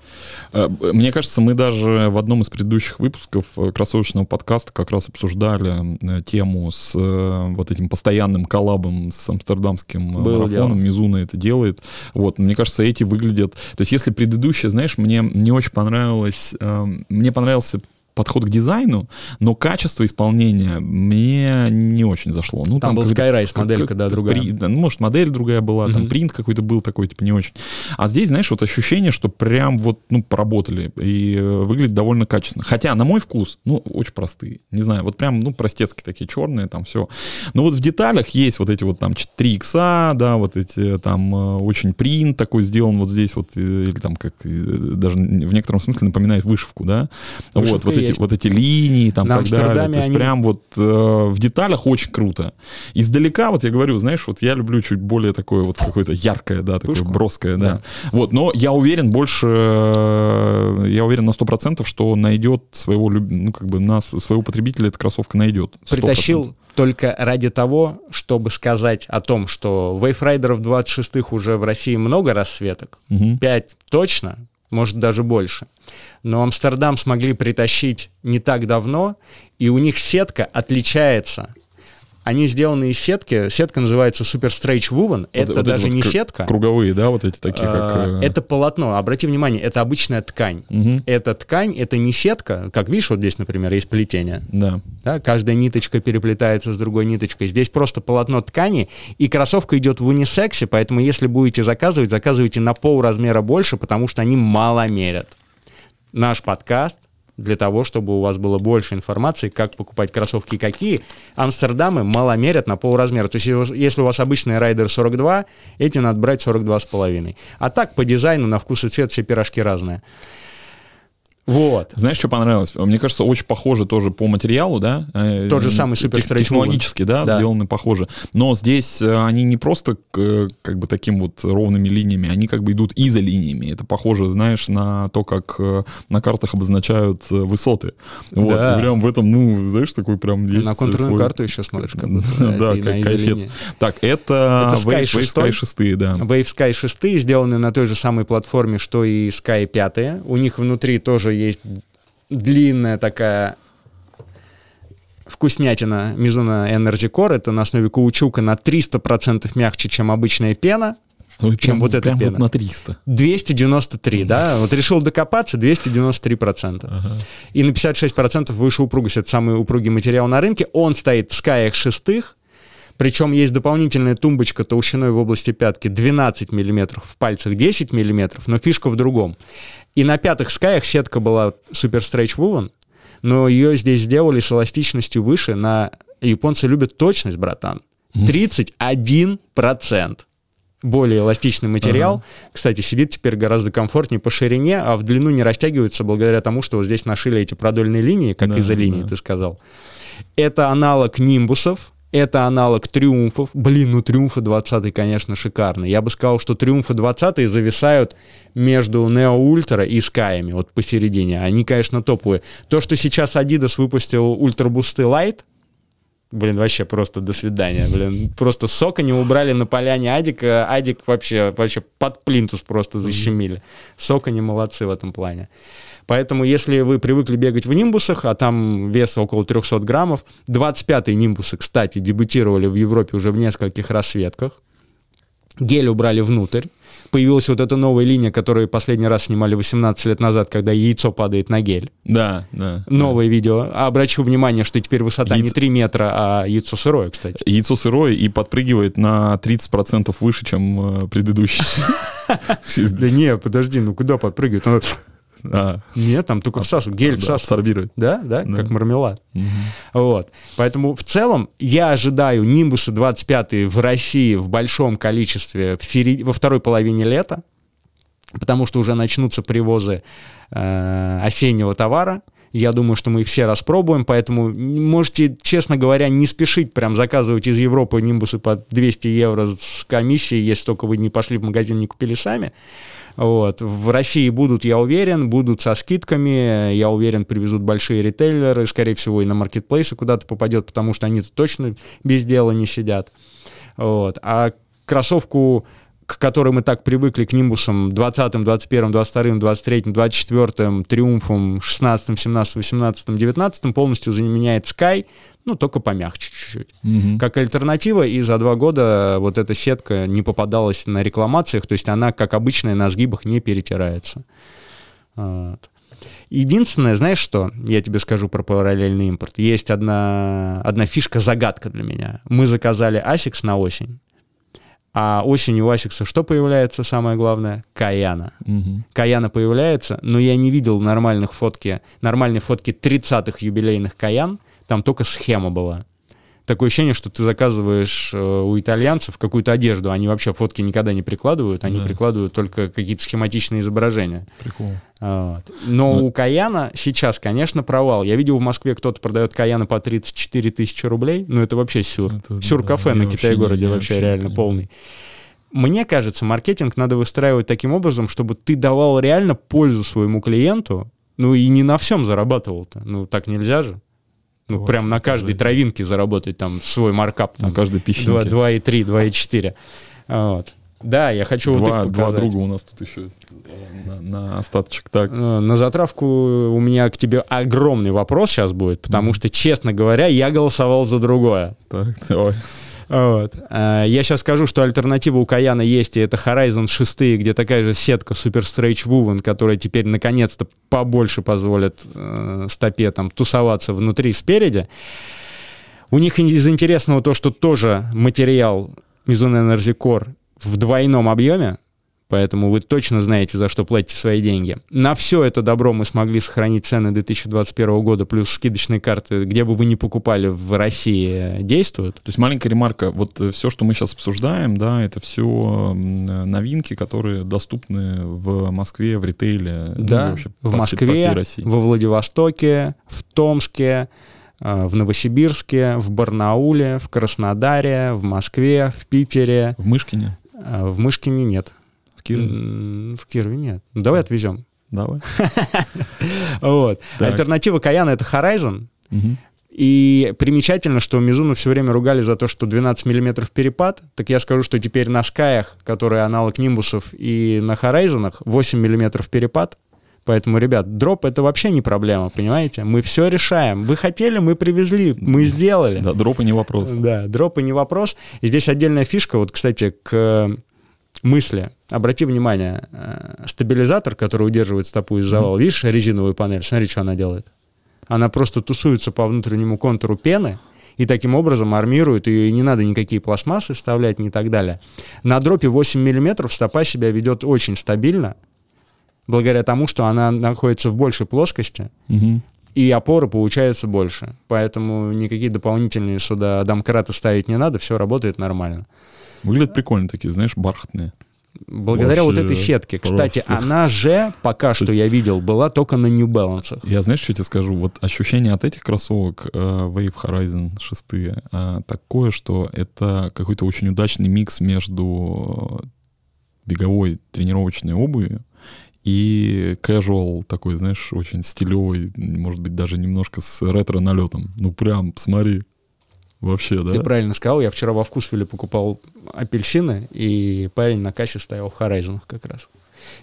Э, Мне кажется, мы даже в одном из предыдущих выпусков э, кроссовочного подкаста как раз обсуждали тему с э, вот этим постоянным коллабом с амстердамским Было марафоном. дело. Мизуна это делает. Вот, мне кажется, эти выглядят... То есть если предыдущие, знаешь, мне не очень понравилось... э, Мне понравился подход к дизайну, но качество исполнения мне не очень зашло. Ну, там, там был Skyrise моделька, да, другая. При, да, ну, может, модель другая была, mm-hmm. там принт какой-то был такой, типа, не очень. А здесь, знаешь, вот ощущение, что прям вот, ну, поработали и э, выглядит довольно качественно. Хотя, на мой вкус, ну, очень простые. Не знаю, вот прям, ну, простецкие такие, черные, там все. Но вот в деталях есть вот эти вот там 3 икса, да, вот эти там э, очень принт такой сделан вот здесь вот, э, или там как даже в некотором смысле напоминает вышивку, да. Вышивка вот, вот эти, вот эти линии там так далее. То есть они... прям вот э, в деталях очень круто. Издалека, вот я говорю, знаешь, вот я люблю чуть более такое вот какое-то яркое, да, такое Пушку? броское, да. да. Вот, но я уверен больше, э, я уверен на 100%, что найдет своего, ну, как бы, на своего потребителя эта кроссовка найдет. 100%. Притащил только ради того, чтобы сказать о том, что Wayfrider 26 уже в России много расцветок, угу. 5 точно, может даже больше. Но Амстердам смогли притащить не так давно, и у них сетка отличается они сделаны из сетки. Сетка называется Super Stretch Woven. Вот, это вот даже вот не сетка. Круговые, да, вот эти такие, как... А, э, это полотно. Обрати внимание, это обычная ткань. Угу. Это ткань, это не сетка. Как видишь, вот здесь, например, есть плетение. Да. да. Каждая ниточка переплетается с другой ниточкой. Здесь просто полотно ткани, и кроссовка идет в унисексе, поэтому если будете заказывать, заказывайте на пол размера больше, потому что они мало мерят. Наш подкаст для того, чтобы у вас было больше информации, как покупать кроссовки какие. Амстердамы мало мерят на полразмера. То есть если у вас обычный райдер 42, эти надо брать 42,5. А так по дизайну, на вкус и цвет все пирожки разные. Вот. Знаешь, что понравилось? Мне кажется, очень похоже тоже по материалу, да? Э, Тот же самый супер Тех, Технологически, да, да, сделаны похоже. Но здесь э, они не просто как бы таким вот ровными линиями, они как бы идут изолиниями. Это похоже, знаешь, на то, как э, на картах обозначают высоты. Вот. Да. прям в этом, ну, знаешь, такой прям есть На контурную свой... карту еще смотришь, как. Да, как кайфец. Так, это, это Sky, Wave, 6, Sky 6, да. Wave Sky 6 сделаны на той же самой платформе, что и Sky 5. У них внутри тоже есть длинная такая вкуснятина Mizuno Energy Core. Это на основе каучука на 300% мягче, чем обычная пена. Ну, чем прям, вот эта прям пена. Вот на 300. 293, да? Вот решил докопаться, 293%. Ага. И на 56% выше упругость. Это самый упругий материал на рынке. Он стоит в скаях шестых, причем есть дополнительная тумбочка толщиной в области пятки 12 мм, в пальцах 10 мм, но фишка в другом. И на пятых скаях сетка была Super Stretch Woven, но ее здесь сделали с эластичностью выше. На японцы любят точность, братан. 31% более эластичный материал. Ага. Кстати, сидит теперь гораздо комфортнее по ширине, а в длину не растягивается благодаря тому, что вот здесь нашили эти продольные линии, как да, из-за линии да. ты сказал. Это аналог нимбусов, это аналог триумфов. Блин, ну триумфы 20 конечно, шикарный. Я бы сказал, что триумфы 20 зависают между Neo Ultra и Sky'ами, вот посередине. Они, конечно, топовые. То, что сейчас Adidas выпустил Boost Light, Блин, вообще просто до свидания. Блин, просто сока не убрали на поляне Адика. Адик вообще, вообще под плинтус просто защемили. Сока не молодцы в этом плане. Поэтому, если вы привыкли бегать в нимбусах, а там вес около 300 граммов, 25-й нимбусы, кстати, дебютировали в Европе уже в нескольких расцветках. Гель убрали внутрь. Появилась вот эта новая линия, которую последний раз снимали 18 лет назад, когда яйцо падает на гель. Да, да. Новое да. видео. А обращу внимание, что теперь высота яйцо... не 3 метра, а яйцо сырое, кстати. Яйцо сырое и подпрыгивает на 30% выше, чем э, предыдущий. Да не, подожди, ну куда подпрыгивает? А. Нет, там только всасывают, гель да, всасывают. Сорбирует. Да, да, да, как мармелад. Угу. Вот. Поэтому в целом я ожидаю Нимбуса 25 в России в большом количестве в серед... во второй половине лета, потому что уже начнутся привозы э, осеннего товара. Я думаю, что мы их все распробуем, поэтому можете, честно говоря, не спешить прям заказывать из Европы нимбусы по 200 евро с комиссией, если только вы не пошли в магазин, не купили сами. Вот. В России будут, я уверен, будут со скидками, я уверен, привезут большие ритейлеры, скорее всего, и на маркетплейсы куда-то попадет, потому что они точно без дела не сидят. Вот. А кроссовку к которой мы так привыкли, к нимбусам 20, 21, 22, 23, 24, триумфом 16, 17, 18, 19 полностью заменяет Sky, ну, только помягче чуть-чуть. Угу. Как альтернатива, и за два года вот эта сетка не попадалась на рекламациях, то есть она, как обычная, на сгибах не перетирается. Вот. Единственное, знаешь что, я тебе скажу про параллельный импорт. Есть одна, одна фишка-загадка для меня. Мы заказали ASICS на осень. А осенью у Асикса что появляется самое главное? Каяна. Мгм. Каяна появляется, но я не видел нормальных фотки, нормальной фотки 30-х юбилейных Каян, там только схема была. Такое ощущение, что ты заказываешь э, у итальянцев какую-то одежду, они вообще фотки никогда не прикладывают, они Да. прикладывают только какие-то схематичные изображения. Прикол. Вот. Но Ну- у Каяна сейчас, конечно, провал. Я видел в Москве кто-то продает Каяна по 34 тысячи рублей, ну это вообще сюр. Это, Сюр-кафе да, на Китай-городе вообще реально полный. Мне кажется, маркетинг надо выстраивать таким образом, чтобы ты давал реально пользу своему клиенту, ну и не на всем зарабатывал-то. Ну так нельзя же. Ну Вот, прям на каждой травинке заработать там свой маркап. На каждой 2, песчинке. 2,3, 2,4. Вот. Да, я хочу вот Два, их два показать. друга у нас тут еще есть. э, На, на остаточек. Так, Э, На затравку у меня к тебе огромный вопрос сейчас будет, потому Мгм. что, честно говоря, я голосовал за другое. так, давай. Вот. Э, Я сейчас скажу, что альтернатива у Каяна есть, и это Horizon 6, где такая же сетка Super Stretch Woven, которая теперь наконец-то побольше позволит э, стопе там тусоваться внутри спереди. У них из интересного то, что тоже материал Mizuno Energy Core в двойном объеме, поэтому вы точно знаете, за что платите свои деньги. На все это добро мы смогли сохранить цены 2021 года, плюс скидочные карты, где бы вы ни покупали в России, э, действуют. То есть маленькая ремарка. Вот все, что мы сейчас обсуждаем, да, это все новинки, которые доступны в Москве, в ритейле. ну, Да, вообще в Москве, России. во Владивостоке, в Томске, э, в Новосибирске, в Барнауле, в Краснодаре, в Москве, в Питере. В Мышкине, Э, В Мышкине нет. В Кирове. В Кирове нет. Ну, Давай отвезем. Давай. Вот. Альтернатива Каяна — это Horizon. И примечательно, что Мизуну все время ругали за то, что 12 миллиметров перепад. Так я скажу, что теперь на Скаях, которые аналог Нимбусов, и на Хорайзонах 8 миллиметров перепад. Поэтому, ребят, дроп это вообще не проблема, понимаете? Мы все решаем. Вы хотели, мы привезли, мы сделали. Да, дропы не вопрос. Да, дропы не вопрос. И здесь отдельная фишка, вот, кстати, к мысли. Обрати внимание, э, стабилизатор, который удерживает стопу из завала, видишь резиновую панель, смотри, что она делает. Она просто тусуется по внутреннему контуру пены, и таким образом армирует ее, и не надо никакие пластмассы вставлять, и так далее. На дропе 8 мм стопа себя ведет очень стабильно, благодаря тому, что она находится в большей плоскости, Мгм. и опоры получается больше. Поэтому никакие дополнительные сюда домкраты ставить не надо, все работает нормально. Выглядят прикольно такие, знаешь, бархатные. Благодаря вот Вообще этой сетке. Кстати, просто. она же, пока Кстати. что я видел, была только на New Balance. Я знаешь, что тебе скажу? Вот ощущение от этих кроссовок э, Wave Horizon 6 э, такое, что это какой-то очень удачный микс между беговой тренировочной обувью и casual такой, знаешь, очень стилевый, может быть, даже немножко с ретро-налетом. Ну прям, смотри, вообще, да? Ты правильно сказал, я вчера во Вкусвилле покупал апельсины, и парень на кассе стоял в Horizon как раз.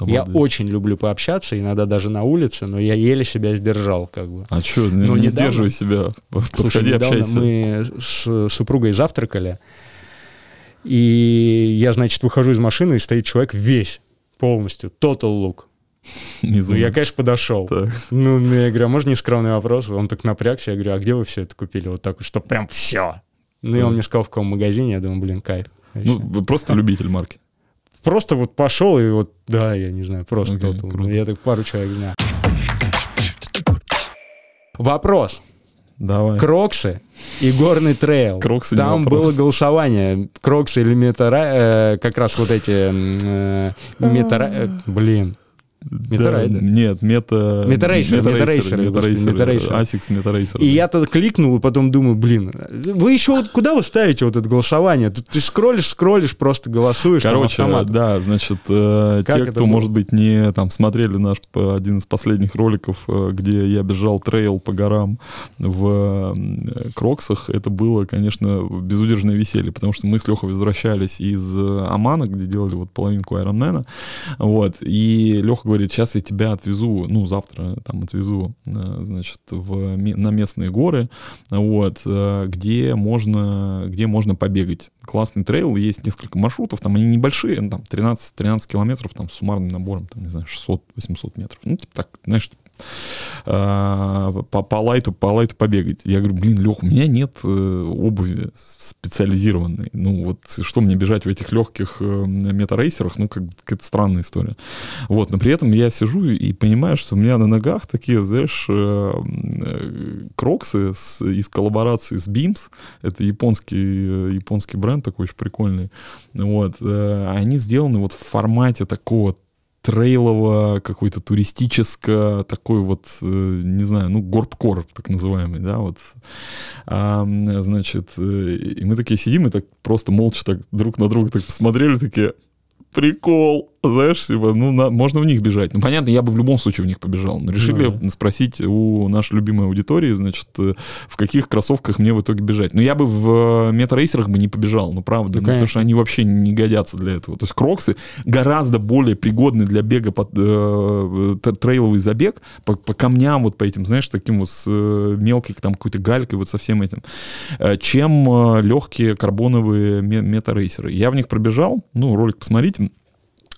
Я Обалдеть. очень люблю пообщаться, иногда даже на улице, но я еле себя сдержал, как бы. А что, Но не недавно- сдерживай себя, Слушай, подходи, недавно общайся. мы с супругой завтракали, и я, значит, выхожу из машины, и стоит человек весь, полностью, total look. Ну, я, конечно, подошел. Так. Ну, ну, я говорю, а можно нескромный вопрос? Он так напрягся, я говорю, а где вы все это купили? Вот так что прям все. Ну, и он мне сказал, в каком магазине, я думаю, блин, кайф. Ну, вы просто любитель марки. просто вот пошел, и вот, да, я не знаю, просто Окей, total. круто. Ну, Я так пару человек знаю. Вопрос. Давай. Кроксы и горный трейл. Кроксы Там было голосование. Кроксы или метара... э, как раз вот эти... э, метара... э, блин. Metarider. Да, нет, мета... Metaracer, Metaracer, господи, Metaracer. Asics Metaracer. И я тогда кликнул, и потом думаю, блин, вы еще вот куда вы ставите вот это голосование? Ты, ты скроллишь, скроллишь, просто голосуешь. Короче, да, значит, э, те, кто, было? может быть, не там смотрели наш п- один из последних роликов, э, где я бежал трейл по горам в э, Кроксах, это было, конечно, безудержное веселье, потому что мы с Лехой возвращались из э, Омана, где делали вот половинку Айронмена, вот, и Леха говорит, сейчас я тебя отвезу, ну, завтра там отвезу, э, значит, в, на местные горы, вот, э, где можно, где можно побегать. Классный трейл, есть несколько маршрутов, там они небольшие, ну, там 13, 13 километров, там с суммарным набором, там, не знаю, 600-800 метров. Ну, типа так, знаешь, э, по, по лайту, по лайту побегать. Я говорю, блин, Лех, у меня нет э, обуви специализированной. Ну вот что мне бежать в этих легких э, метарейсерах, ну как какая-то странная история. Вот, но при этом я сижу и понимаю, что у меня на ногах такие, знаешь, э, кроксы с, из коллаборации с Beams. Это японский, японский бренд такой очень прикольный. Вот, они сделаны вот в формате такого трейлово, какой-то туристическое, такой вот, э, не знаю, ну, горбкор, так называемый, да, вот. А, значит, э, и мы такие сидим и так просто молча так друг на друга так посмотрели, такие, прикол, знаешь, типа, ну, на, можно в них бежать. Ну, понятно, я бы в любом случае в них побежал. Но решили ну, спросить у нашей любимой аудитории, значит, э, в каких кроссовках мне в итоге бежать. Но я бы в э, метарейсерах бы не побежал, ну, правда, ну, потому что они вообще не годятся для этого. То есть кроксы гораздо более пригодны для бега под э, трейловый забег по, по камням, вот по этим, знаешь, таким вот с э, мелкой там какой-то галькой, вот со всем этим, э, чем э, легкие карбоновые метарейсеры. Я в них пробежал, ну, ролик посмотрите,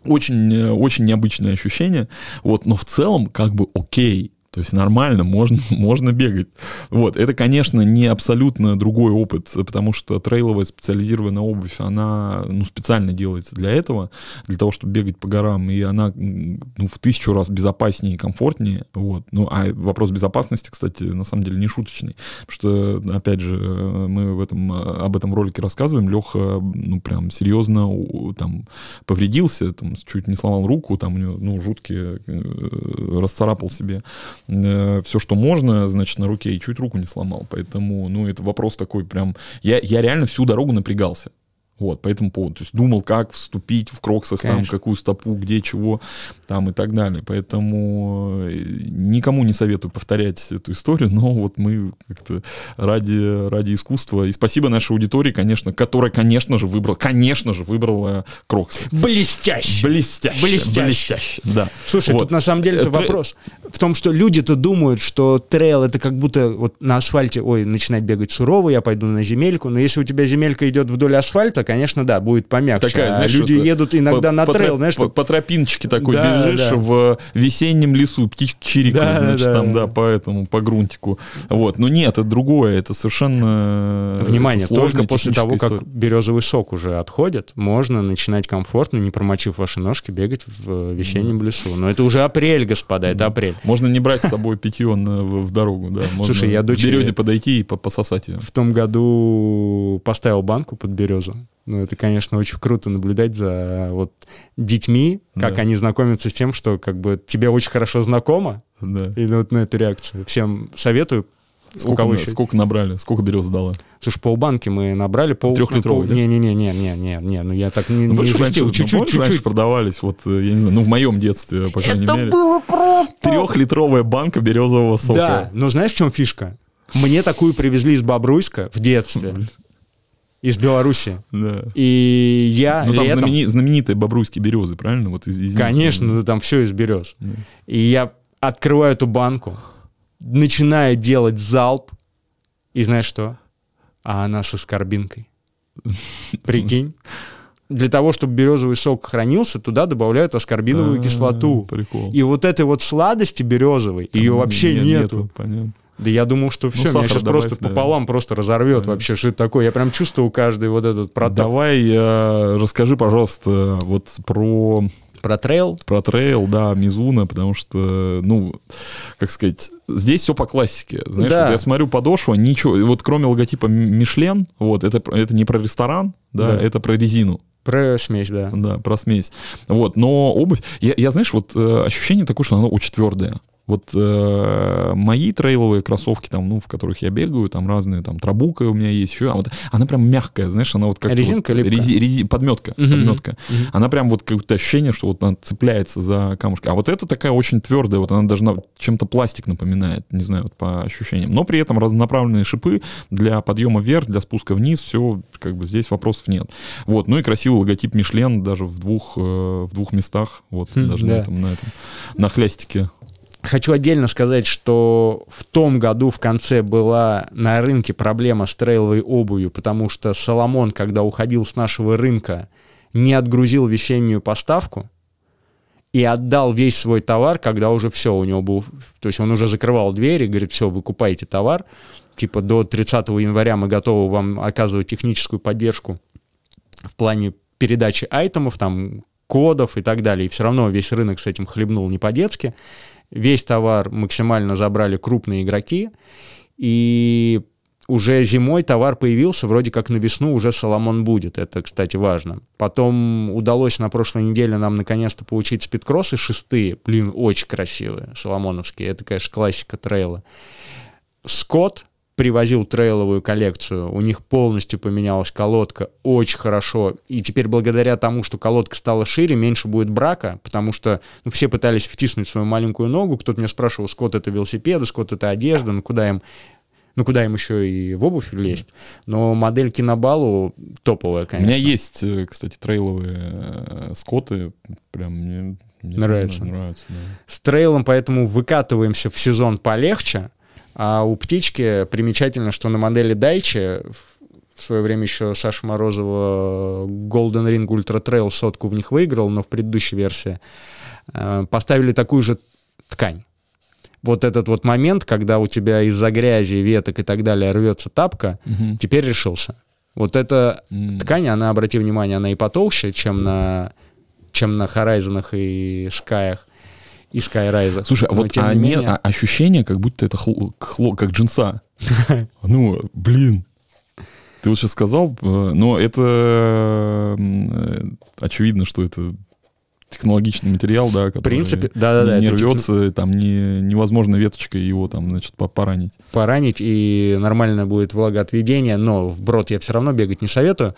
очень, э, очень необычное ощущение, вот, но в целом как бы окей, то есть нормально, можно, можно бегать. Вот. Это, конечно, не абсолютно другой опыт, потому что трейловая специализированная обувь, она ну, специально делается для этого, для того, чтобы бегать по горам, и она ну, в тысячу раз безопаснее и комфортнее. Вот. Ну, а вопрос безопасности, кстати, на самом деле не шуточный, потому что, опять же, мы в этом, об этом ролике рассказываем, Леха, ну, прям серьезно там повредился, там, чуть не сломал руку, там у него, ну, жуткие, э, расцарапал себе э, все, что можно, значит, на руке, и чуть руку не сломал. Поэтому, ну, это вопрос такой прям... Я, я реально всю дорогу напрягался. Вот, по этому поводу. То есть думал, как вступить в кроксах, Конечно. там, какую стопу, где, чего, там и так далее. Поэтому э, никому не советую повторять эту историю, но вот мы как-то ради, ради искусства. И спасибо нашей аудитории, конечно, которая, конечно же, выбрала, конечно же, выбрала кроксы. Блестяще! Блестяще! Блестяще! Блестяще, да. Слушай, вот. тут на самом деле это Тре... вопрос в том, что люди-то думают, что трейл это как будто вот на асфальте, ой, начинать бегать сурово, я пойду на земельку, но если у тебя земелька идет вдоль асфальта, конечно, да, будет помягче. Такая, а знаешь, люди вот, едут иногда по, на по трейл, знаешь, по, по тропиночке такой да, бежишь да. в весеннем лесу, птички чирикают, да, значит, да, там, да, по этому, по грунтику. Вот, но нет, это другое, это совершенно Внимание, это только после того, история. как березовый сок уже отходит, можно начинать комфортно, не промочив ваши ножки, бегать в весеннем mm. лесу. Но это уже апрель, господа, это апрель. Можно не брать с собой питье на, в, дорогу, да. Слушай, я дочери... березе подойти и пососать ее. В том году поставил банку под березу. Ну, это, конечно, очень круто наблюдать за вот детьми, как да. они знакомятся с тем, что как бы тебе очень хорошо знакомо. Да. И вот на эту реакцию. Всем советую Сколько, на, сколько набрали? Сколько берез дала? Слушай, полбанки мы набрали. Пол, Трехлитровый, пол... Не-не-не-не-не-не, ну я так не, ну, не жестил. Чуть-чуть, чуть-чуть. продавались, вот, э, я не знаю, ну в моем детстве, по крайней Это мере. Это было просто! Трехлитровая банка березового сока. Да, но знаешь, в чем фишка? Мне такую привезли из Бобруйска в детстве. Из Беларуси. Да. И я Ну, там летом... знамени... знаменитые бобруйские березы, правильно? Вот из, из Конечно, них, там все из берез. Да. И я открываю эту банку, начинаю делать залп, и знаешь что? А она со скорбинкой. Прикинь. Для того, чтобы березовый сок хранился, туда добавляют аскорбиновую а, кислоту. Прикол. И вот этой вот сладости березовой, ее вообще нету. Понятно. Да я думал, что все, ну, меня сейчас добавь, просто да. пополам просто разорвет да. вообще, что это такое. Я прям чувствовал каждый вот этот проток. Давай э, расскажи, пожалуйста, вот про про трейл? Про трейл, да, Мизуна, потому что, ну, как сказать, здесь все по классике. Знаешь, да. вот я смотрю подошва, ничего, вот кроме логотипа Мишлен, вот, это, это не про ресторан, да, да. это про резину. Про смесь, да. Да, про смесь. Вот, но обувь, я, я знаешь, вот э, ощущение такое, что она очень твердая. Вот э, мои трейловые кроссовки, там, ну, в которых я бегаю, там разные, там, трабука у меня есть еще, а вот она прям мягкая, знаешь, она вот как резинка вот, рези, рези, подметка, uh-huh. подметка. Uh-huh. Она прям вот какое-то ощущение, что вот она цепляется за камушки. А вот это такая очень твердая, вот она даже чем-то пластик напоминает, не знаю, вот по ощущениям. Но при этом разнонаправленные шипы для подъема вверх, для спуска вниз, все, как бы здесь вопросов нет. Вот, ну и красивый логотип Мишлен даже в двух, э, в двух местах, вот, хм, даже да. на этом, на этом, на хлястике Хочу отдельно сказать, что в том году в конце была на рынке проблема с трейловой обувью, потому что Соломон, когда уходил с нашего рынка, не отгрузил весеннюю поставку, и отдал весь свой товар, когда уже все, у него был... То есть он уже закрывал двери, говорит, все, вы купаете товар, типа до 30 января мы готовы вам оказывать техническую поддержку в плане передачи айтемов, там, кодов и так далее. И все равно весь рынок с этим хлебнул не по-детски. Весь товар максимально забрали крупные игроки. И уже зимой товар появился, вроде как на весну уже Соломон будет, это, кстати, важно. Потом удалось на прошлой неделе нам наконец-то получить спидкроссы шестые, блин, очень красивые, соломоновские, это, конечно, классика трейла. Скотт привозил трейловую коллекцию, у них полностью поменялась колодка, очень хорошо. И теперь благодаря тому, что колодка стала шире, меньше будет брака, потому что ну, все пытались втиснуть свою маленькую ногу. Кто-то меня спрашивал, скот это велосипеды, скот это одежда, ну куда им ну, куда им еще и в обувь лезть. Но модель Кинобалу топовая, конечно. У меня есть, э, кстати, трейловые э, скоты. Прям мне, мне нравится. нравится да. С трейлом поэтому выкатываемся в сезон полегче. А у птички примечательно, что на модели Дайчи в свое время еще Саша Морозова Golden Ring Ultra Trail сотку в них выиграл, но в предыдущей версии э, поставили такую же ткань. Вот этот вот момент, когда у тебя из-за грязи, веток и так далее рвется тапка, Мгм. теперь решился. Вот эта М. ткань, она, обрати внимание, она и потолще, чем на, чем на Horizon и Скаях, и Skyrise. Слушай, а Но, вот а не не- менее- а ощущение, как будто это хло- хло- как джинса. Ну, блин. Ты вот сейчас сказал, э, но это э, очевидно, что это технологичный материал, да, который принципе, да-да-да, не, не это рвется, там не, невозможно веточкой его там, значит, по- поранить. поранить, и нормально будет влагоотведение, но в брод я все равно бегать не советую.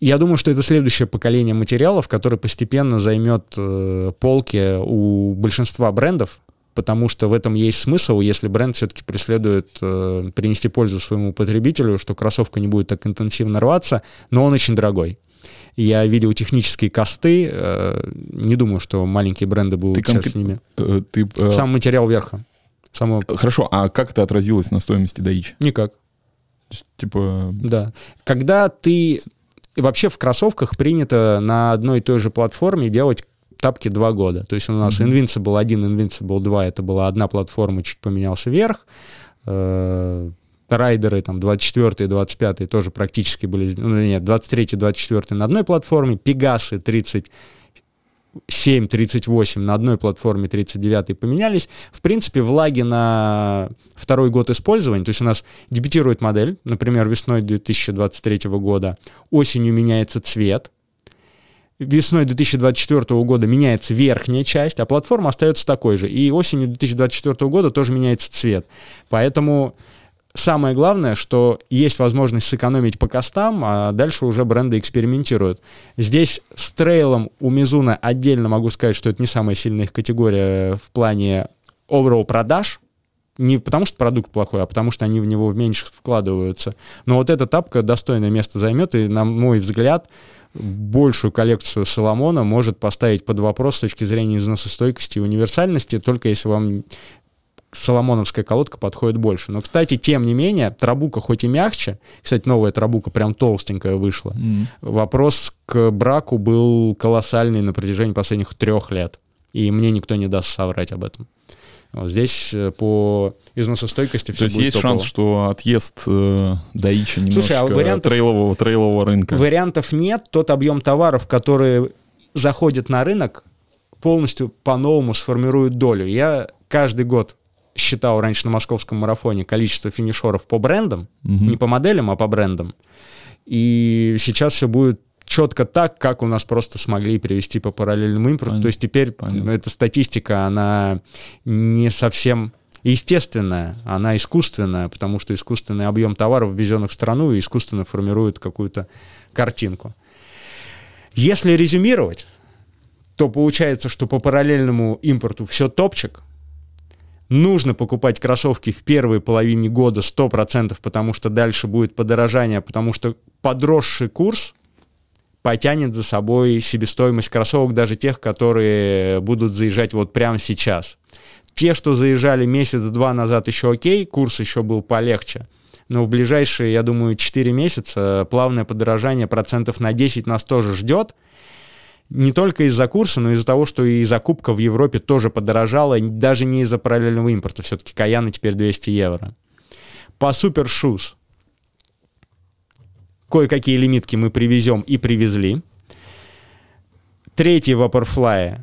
Я думаю, что это следующее поколение материалов, которое постепенно займет э, полки у большинства брендов, потому что в этом есть смысл, если бренд все-таки преследует э, принести пользу своему потребителю, что кроссовка не будет так интенсивно рваться, но он очень дорогой. Я видел технические косты, э, не думаю, что маленькие бренды будут Ты сейчас конкрет- с ними. Э, Ты, э, Сам материал верха. Само... Хорошо, а как это отразилось на стоимости Даичи? Никак. Типа, Да. Когда ты... и Вообще в кроссовках принято на одной и той же платформе делать тапки два года. То есть у нас Мгм. Invincible 1, Invincible 2, это была одна платформа, чуть поменялся верх. Э, Райдеры там 24 25 тоже практически были... Ну, нет, 23 24 на одной платформе. Пегасы 30 7, 38 на одной платформе, 39 поменялись. В принципе, влаги на второй год использования, то есть у нас дебютирует модель, например, весной 2023 года, осенью меняется цвет, весной 2024 года меняется верхняя часть, а платформа остается такой же. И осенью 2024 года тоже меняется цвет. Поэтому самое главное, что есть возможность сэкономить по костам, а дальше уже бренды экспериментируют. Здесь с трейлом у Мизуна отдельно могу сказать, что это не самая сильная их категория в плане overall продаж, не потому что продукт плохой, а потому что они в него меньше вкладываются. Но вот эта тапка достойное место займет, и, на мой взгляд, большую коллекцию Соломона может поставить под вопрос с точки зрения износостойкости и универсальности, только если вам соломоновская колодка подходит больше. Но, кстати, тем не менее, трабука хоть и мягче, кстати, новая трабука прям толстенькая вышла, м, вопрос к браку был колоссальный на протяжении последних трех лет. И мне никто не даст соврать об этом. Вот здесь э, по износостойкости все то есть будет есть топово. шанс, что отъезд э, Даичи немножечко а вариантов- трейлового, трейлового рынка. Вариантов нет. Тот объем товаров, которые заходят на рынок, полностью по-новому сформируют долю. Я каждый год считал раньше на московском марафоне количество финишеров по брендам, Мгм. не по моделям, а по брендам. И сейчас все будет четко так, как у нас просто смогли привести по параллельному импорту. Понятно. То есть теперь Понятно. эта статистика, она не совсем естественная, она искусственная, потому что искусственный объем товаров, ввезенных в страну, и искусственно формирует какую-то картинку. Если резюмировать, то получается, что по параллельному импорту все топчик. Нужно покупать кроссовки в первой половине года 100%, потому что дальше будет подорожание, потому что подросший курс потянет за собой себестоимость кроссовок, даже тех, которые будут заезжать вот прямо сейчас. Те, что заезжали месяц-два назад, еще окей, курс еще был полегче. Но в ближайшие, я думаю, 4 месяца плавное подорожание процентов на 10 нас тоже ждет. Не только из-за курса, но из-за того, что и закупка в Европе тоже подорожала, даже не из-за параллельного импорта. Все-таки Каяны теперь 200 евро. По Shoes кое-какие лимитки мы привезем и привезли. Третий Vaporfly,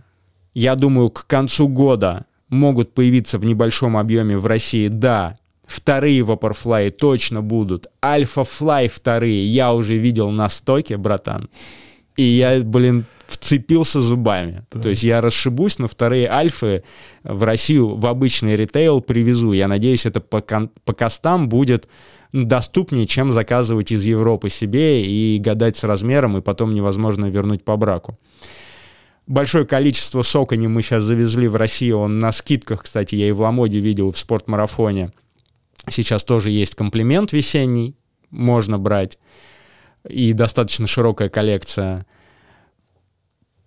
я думаю, к концу года могут появиться в небольшом объеме в России, да. Вторые Vaporfly точно будут. Альфа Флай вторые я уже видел на стоке, братан. И я, блин, вцепился зубами. Да. То есть я расшибусь, но вторые альфы в Россию в обычный ритейл привезу. Я надеюсь, это по, по костам будет доступнее, чем заказывать из Европы себе и гадать с размером, и потом невозможно вернуть по браку. Большое количество Saucony мы сейчас завезли в Россию. Он на скидках, кстати, я и в Ламоде видел в спортмарафоне. Сейчас тоже есть комплимент весенний, можно брать. И достаточно широкая коллекция.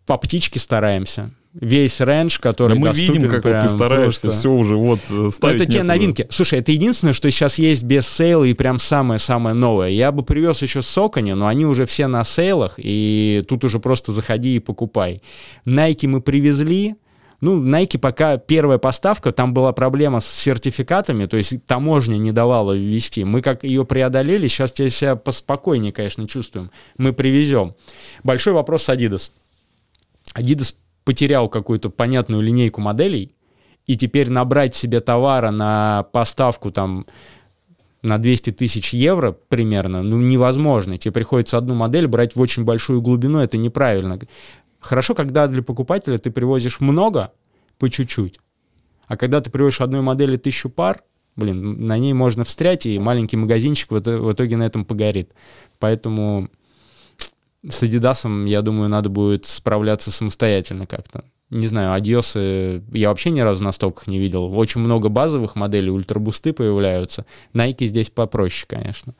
По птичке стараемся весь range, который да мы видим, как вот ты стараешься просто... все уже вот э, ставить. Это те новинки. Слушай, это единственное, что сейчас есть без sale а и прям самое-самое новое. Я бы привез еще Saucony, но они уже все на sale ах, и тут уже просто заходи и покупай. Nike мы привезли, ну, Nike пока первая поставка, там была проблема с сертификатами, то есть таможня не давала ввести. Мы как ее преодолели, сейчас себя поспокойнее, конечно, чувствуем. Мы привезем. Большой вопрос с Adidas. Adidas потерял какую-то понятную линейку моделей, и теперь набрать себе товара на поставку там на 200 тысяч евро примерно, ну, невозможно. Тебе приходится одну модель брать в очень большую глубину, это неправильно. Хорошо, когда для покупателя ты привозишь много, по чуть-чуть, а когда ты привозишь одной модели тысячу пар, блин, на ней можно встрять, и маленький магазинчик в итоге на этом погорит. Поэтому с Adidas, я думаю, надо будет справляться самостоятельно как-то. Не знаю, адиосы я вообще ни разу на стоках не видел. Очень много базовых моделей, ультрабусты появляются. Nike здесь попроще, конечно.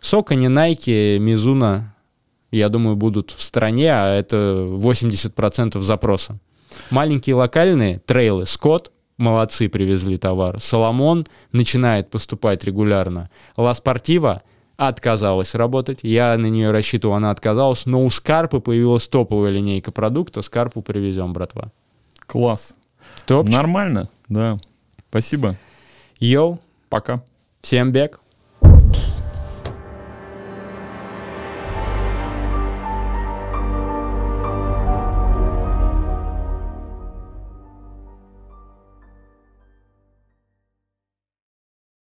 Сока не Nike, Мизуна, я думаю, будут в стране, а это 80% запроса. Маленькие локальные трейлы, Скотт, молодцы, привезли товар. Соломон начинает поступать регулярно. Ла Спортива — отказалась работать. Я на нее рассчитывал, она отказалась. Но у Скарпы появилась топовая линейка продукта. Скарпу привезем, братва. Класс. Топ. Нормально, да. Спасибо. Йоу. Пока. Всем бег.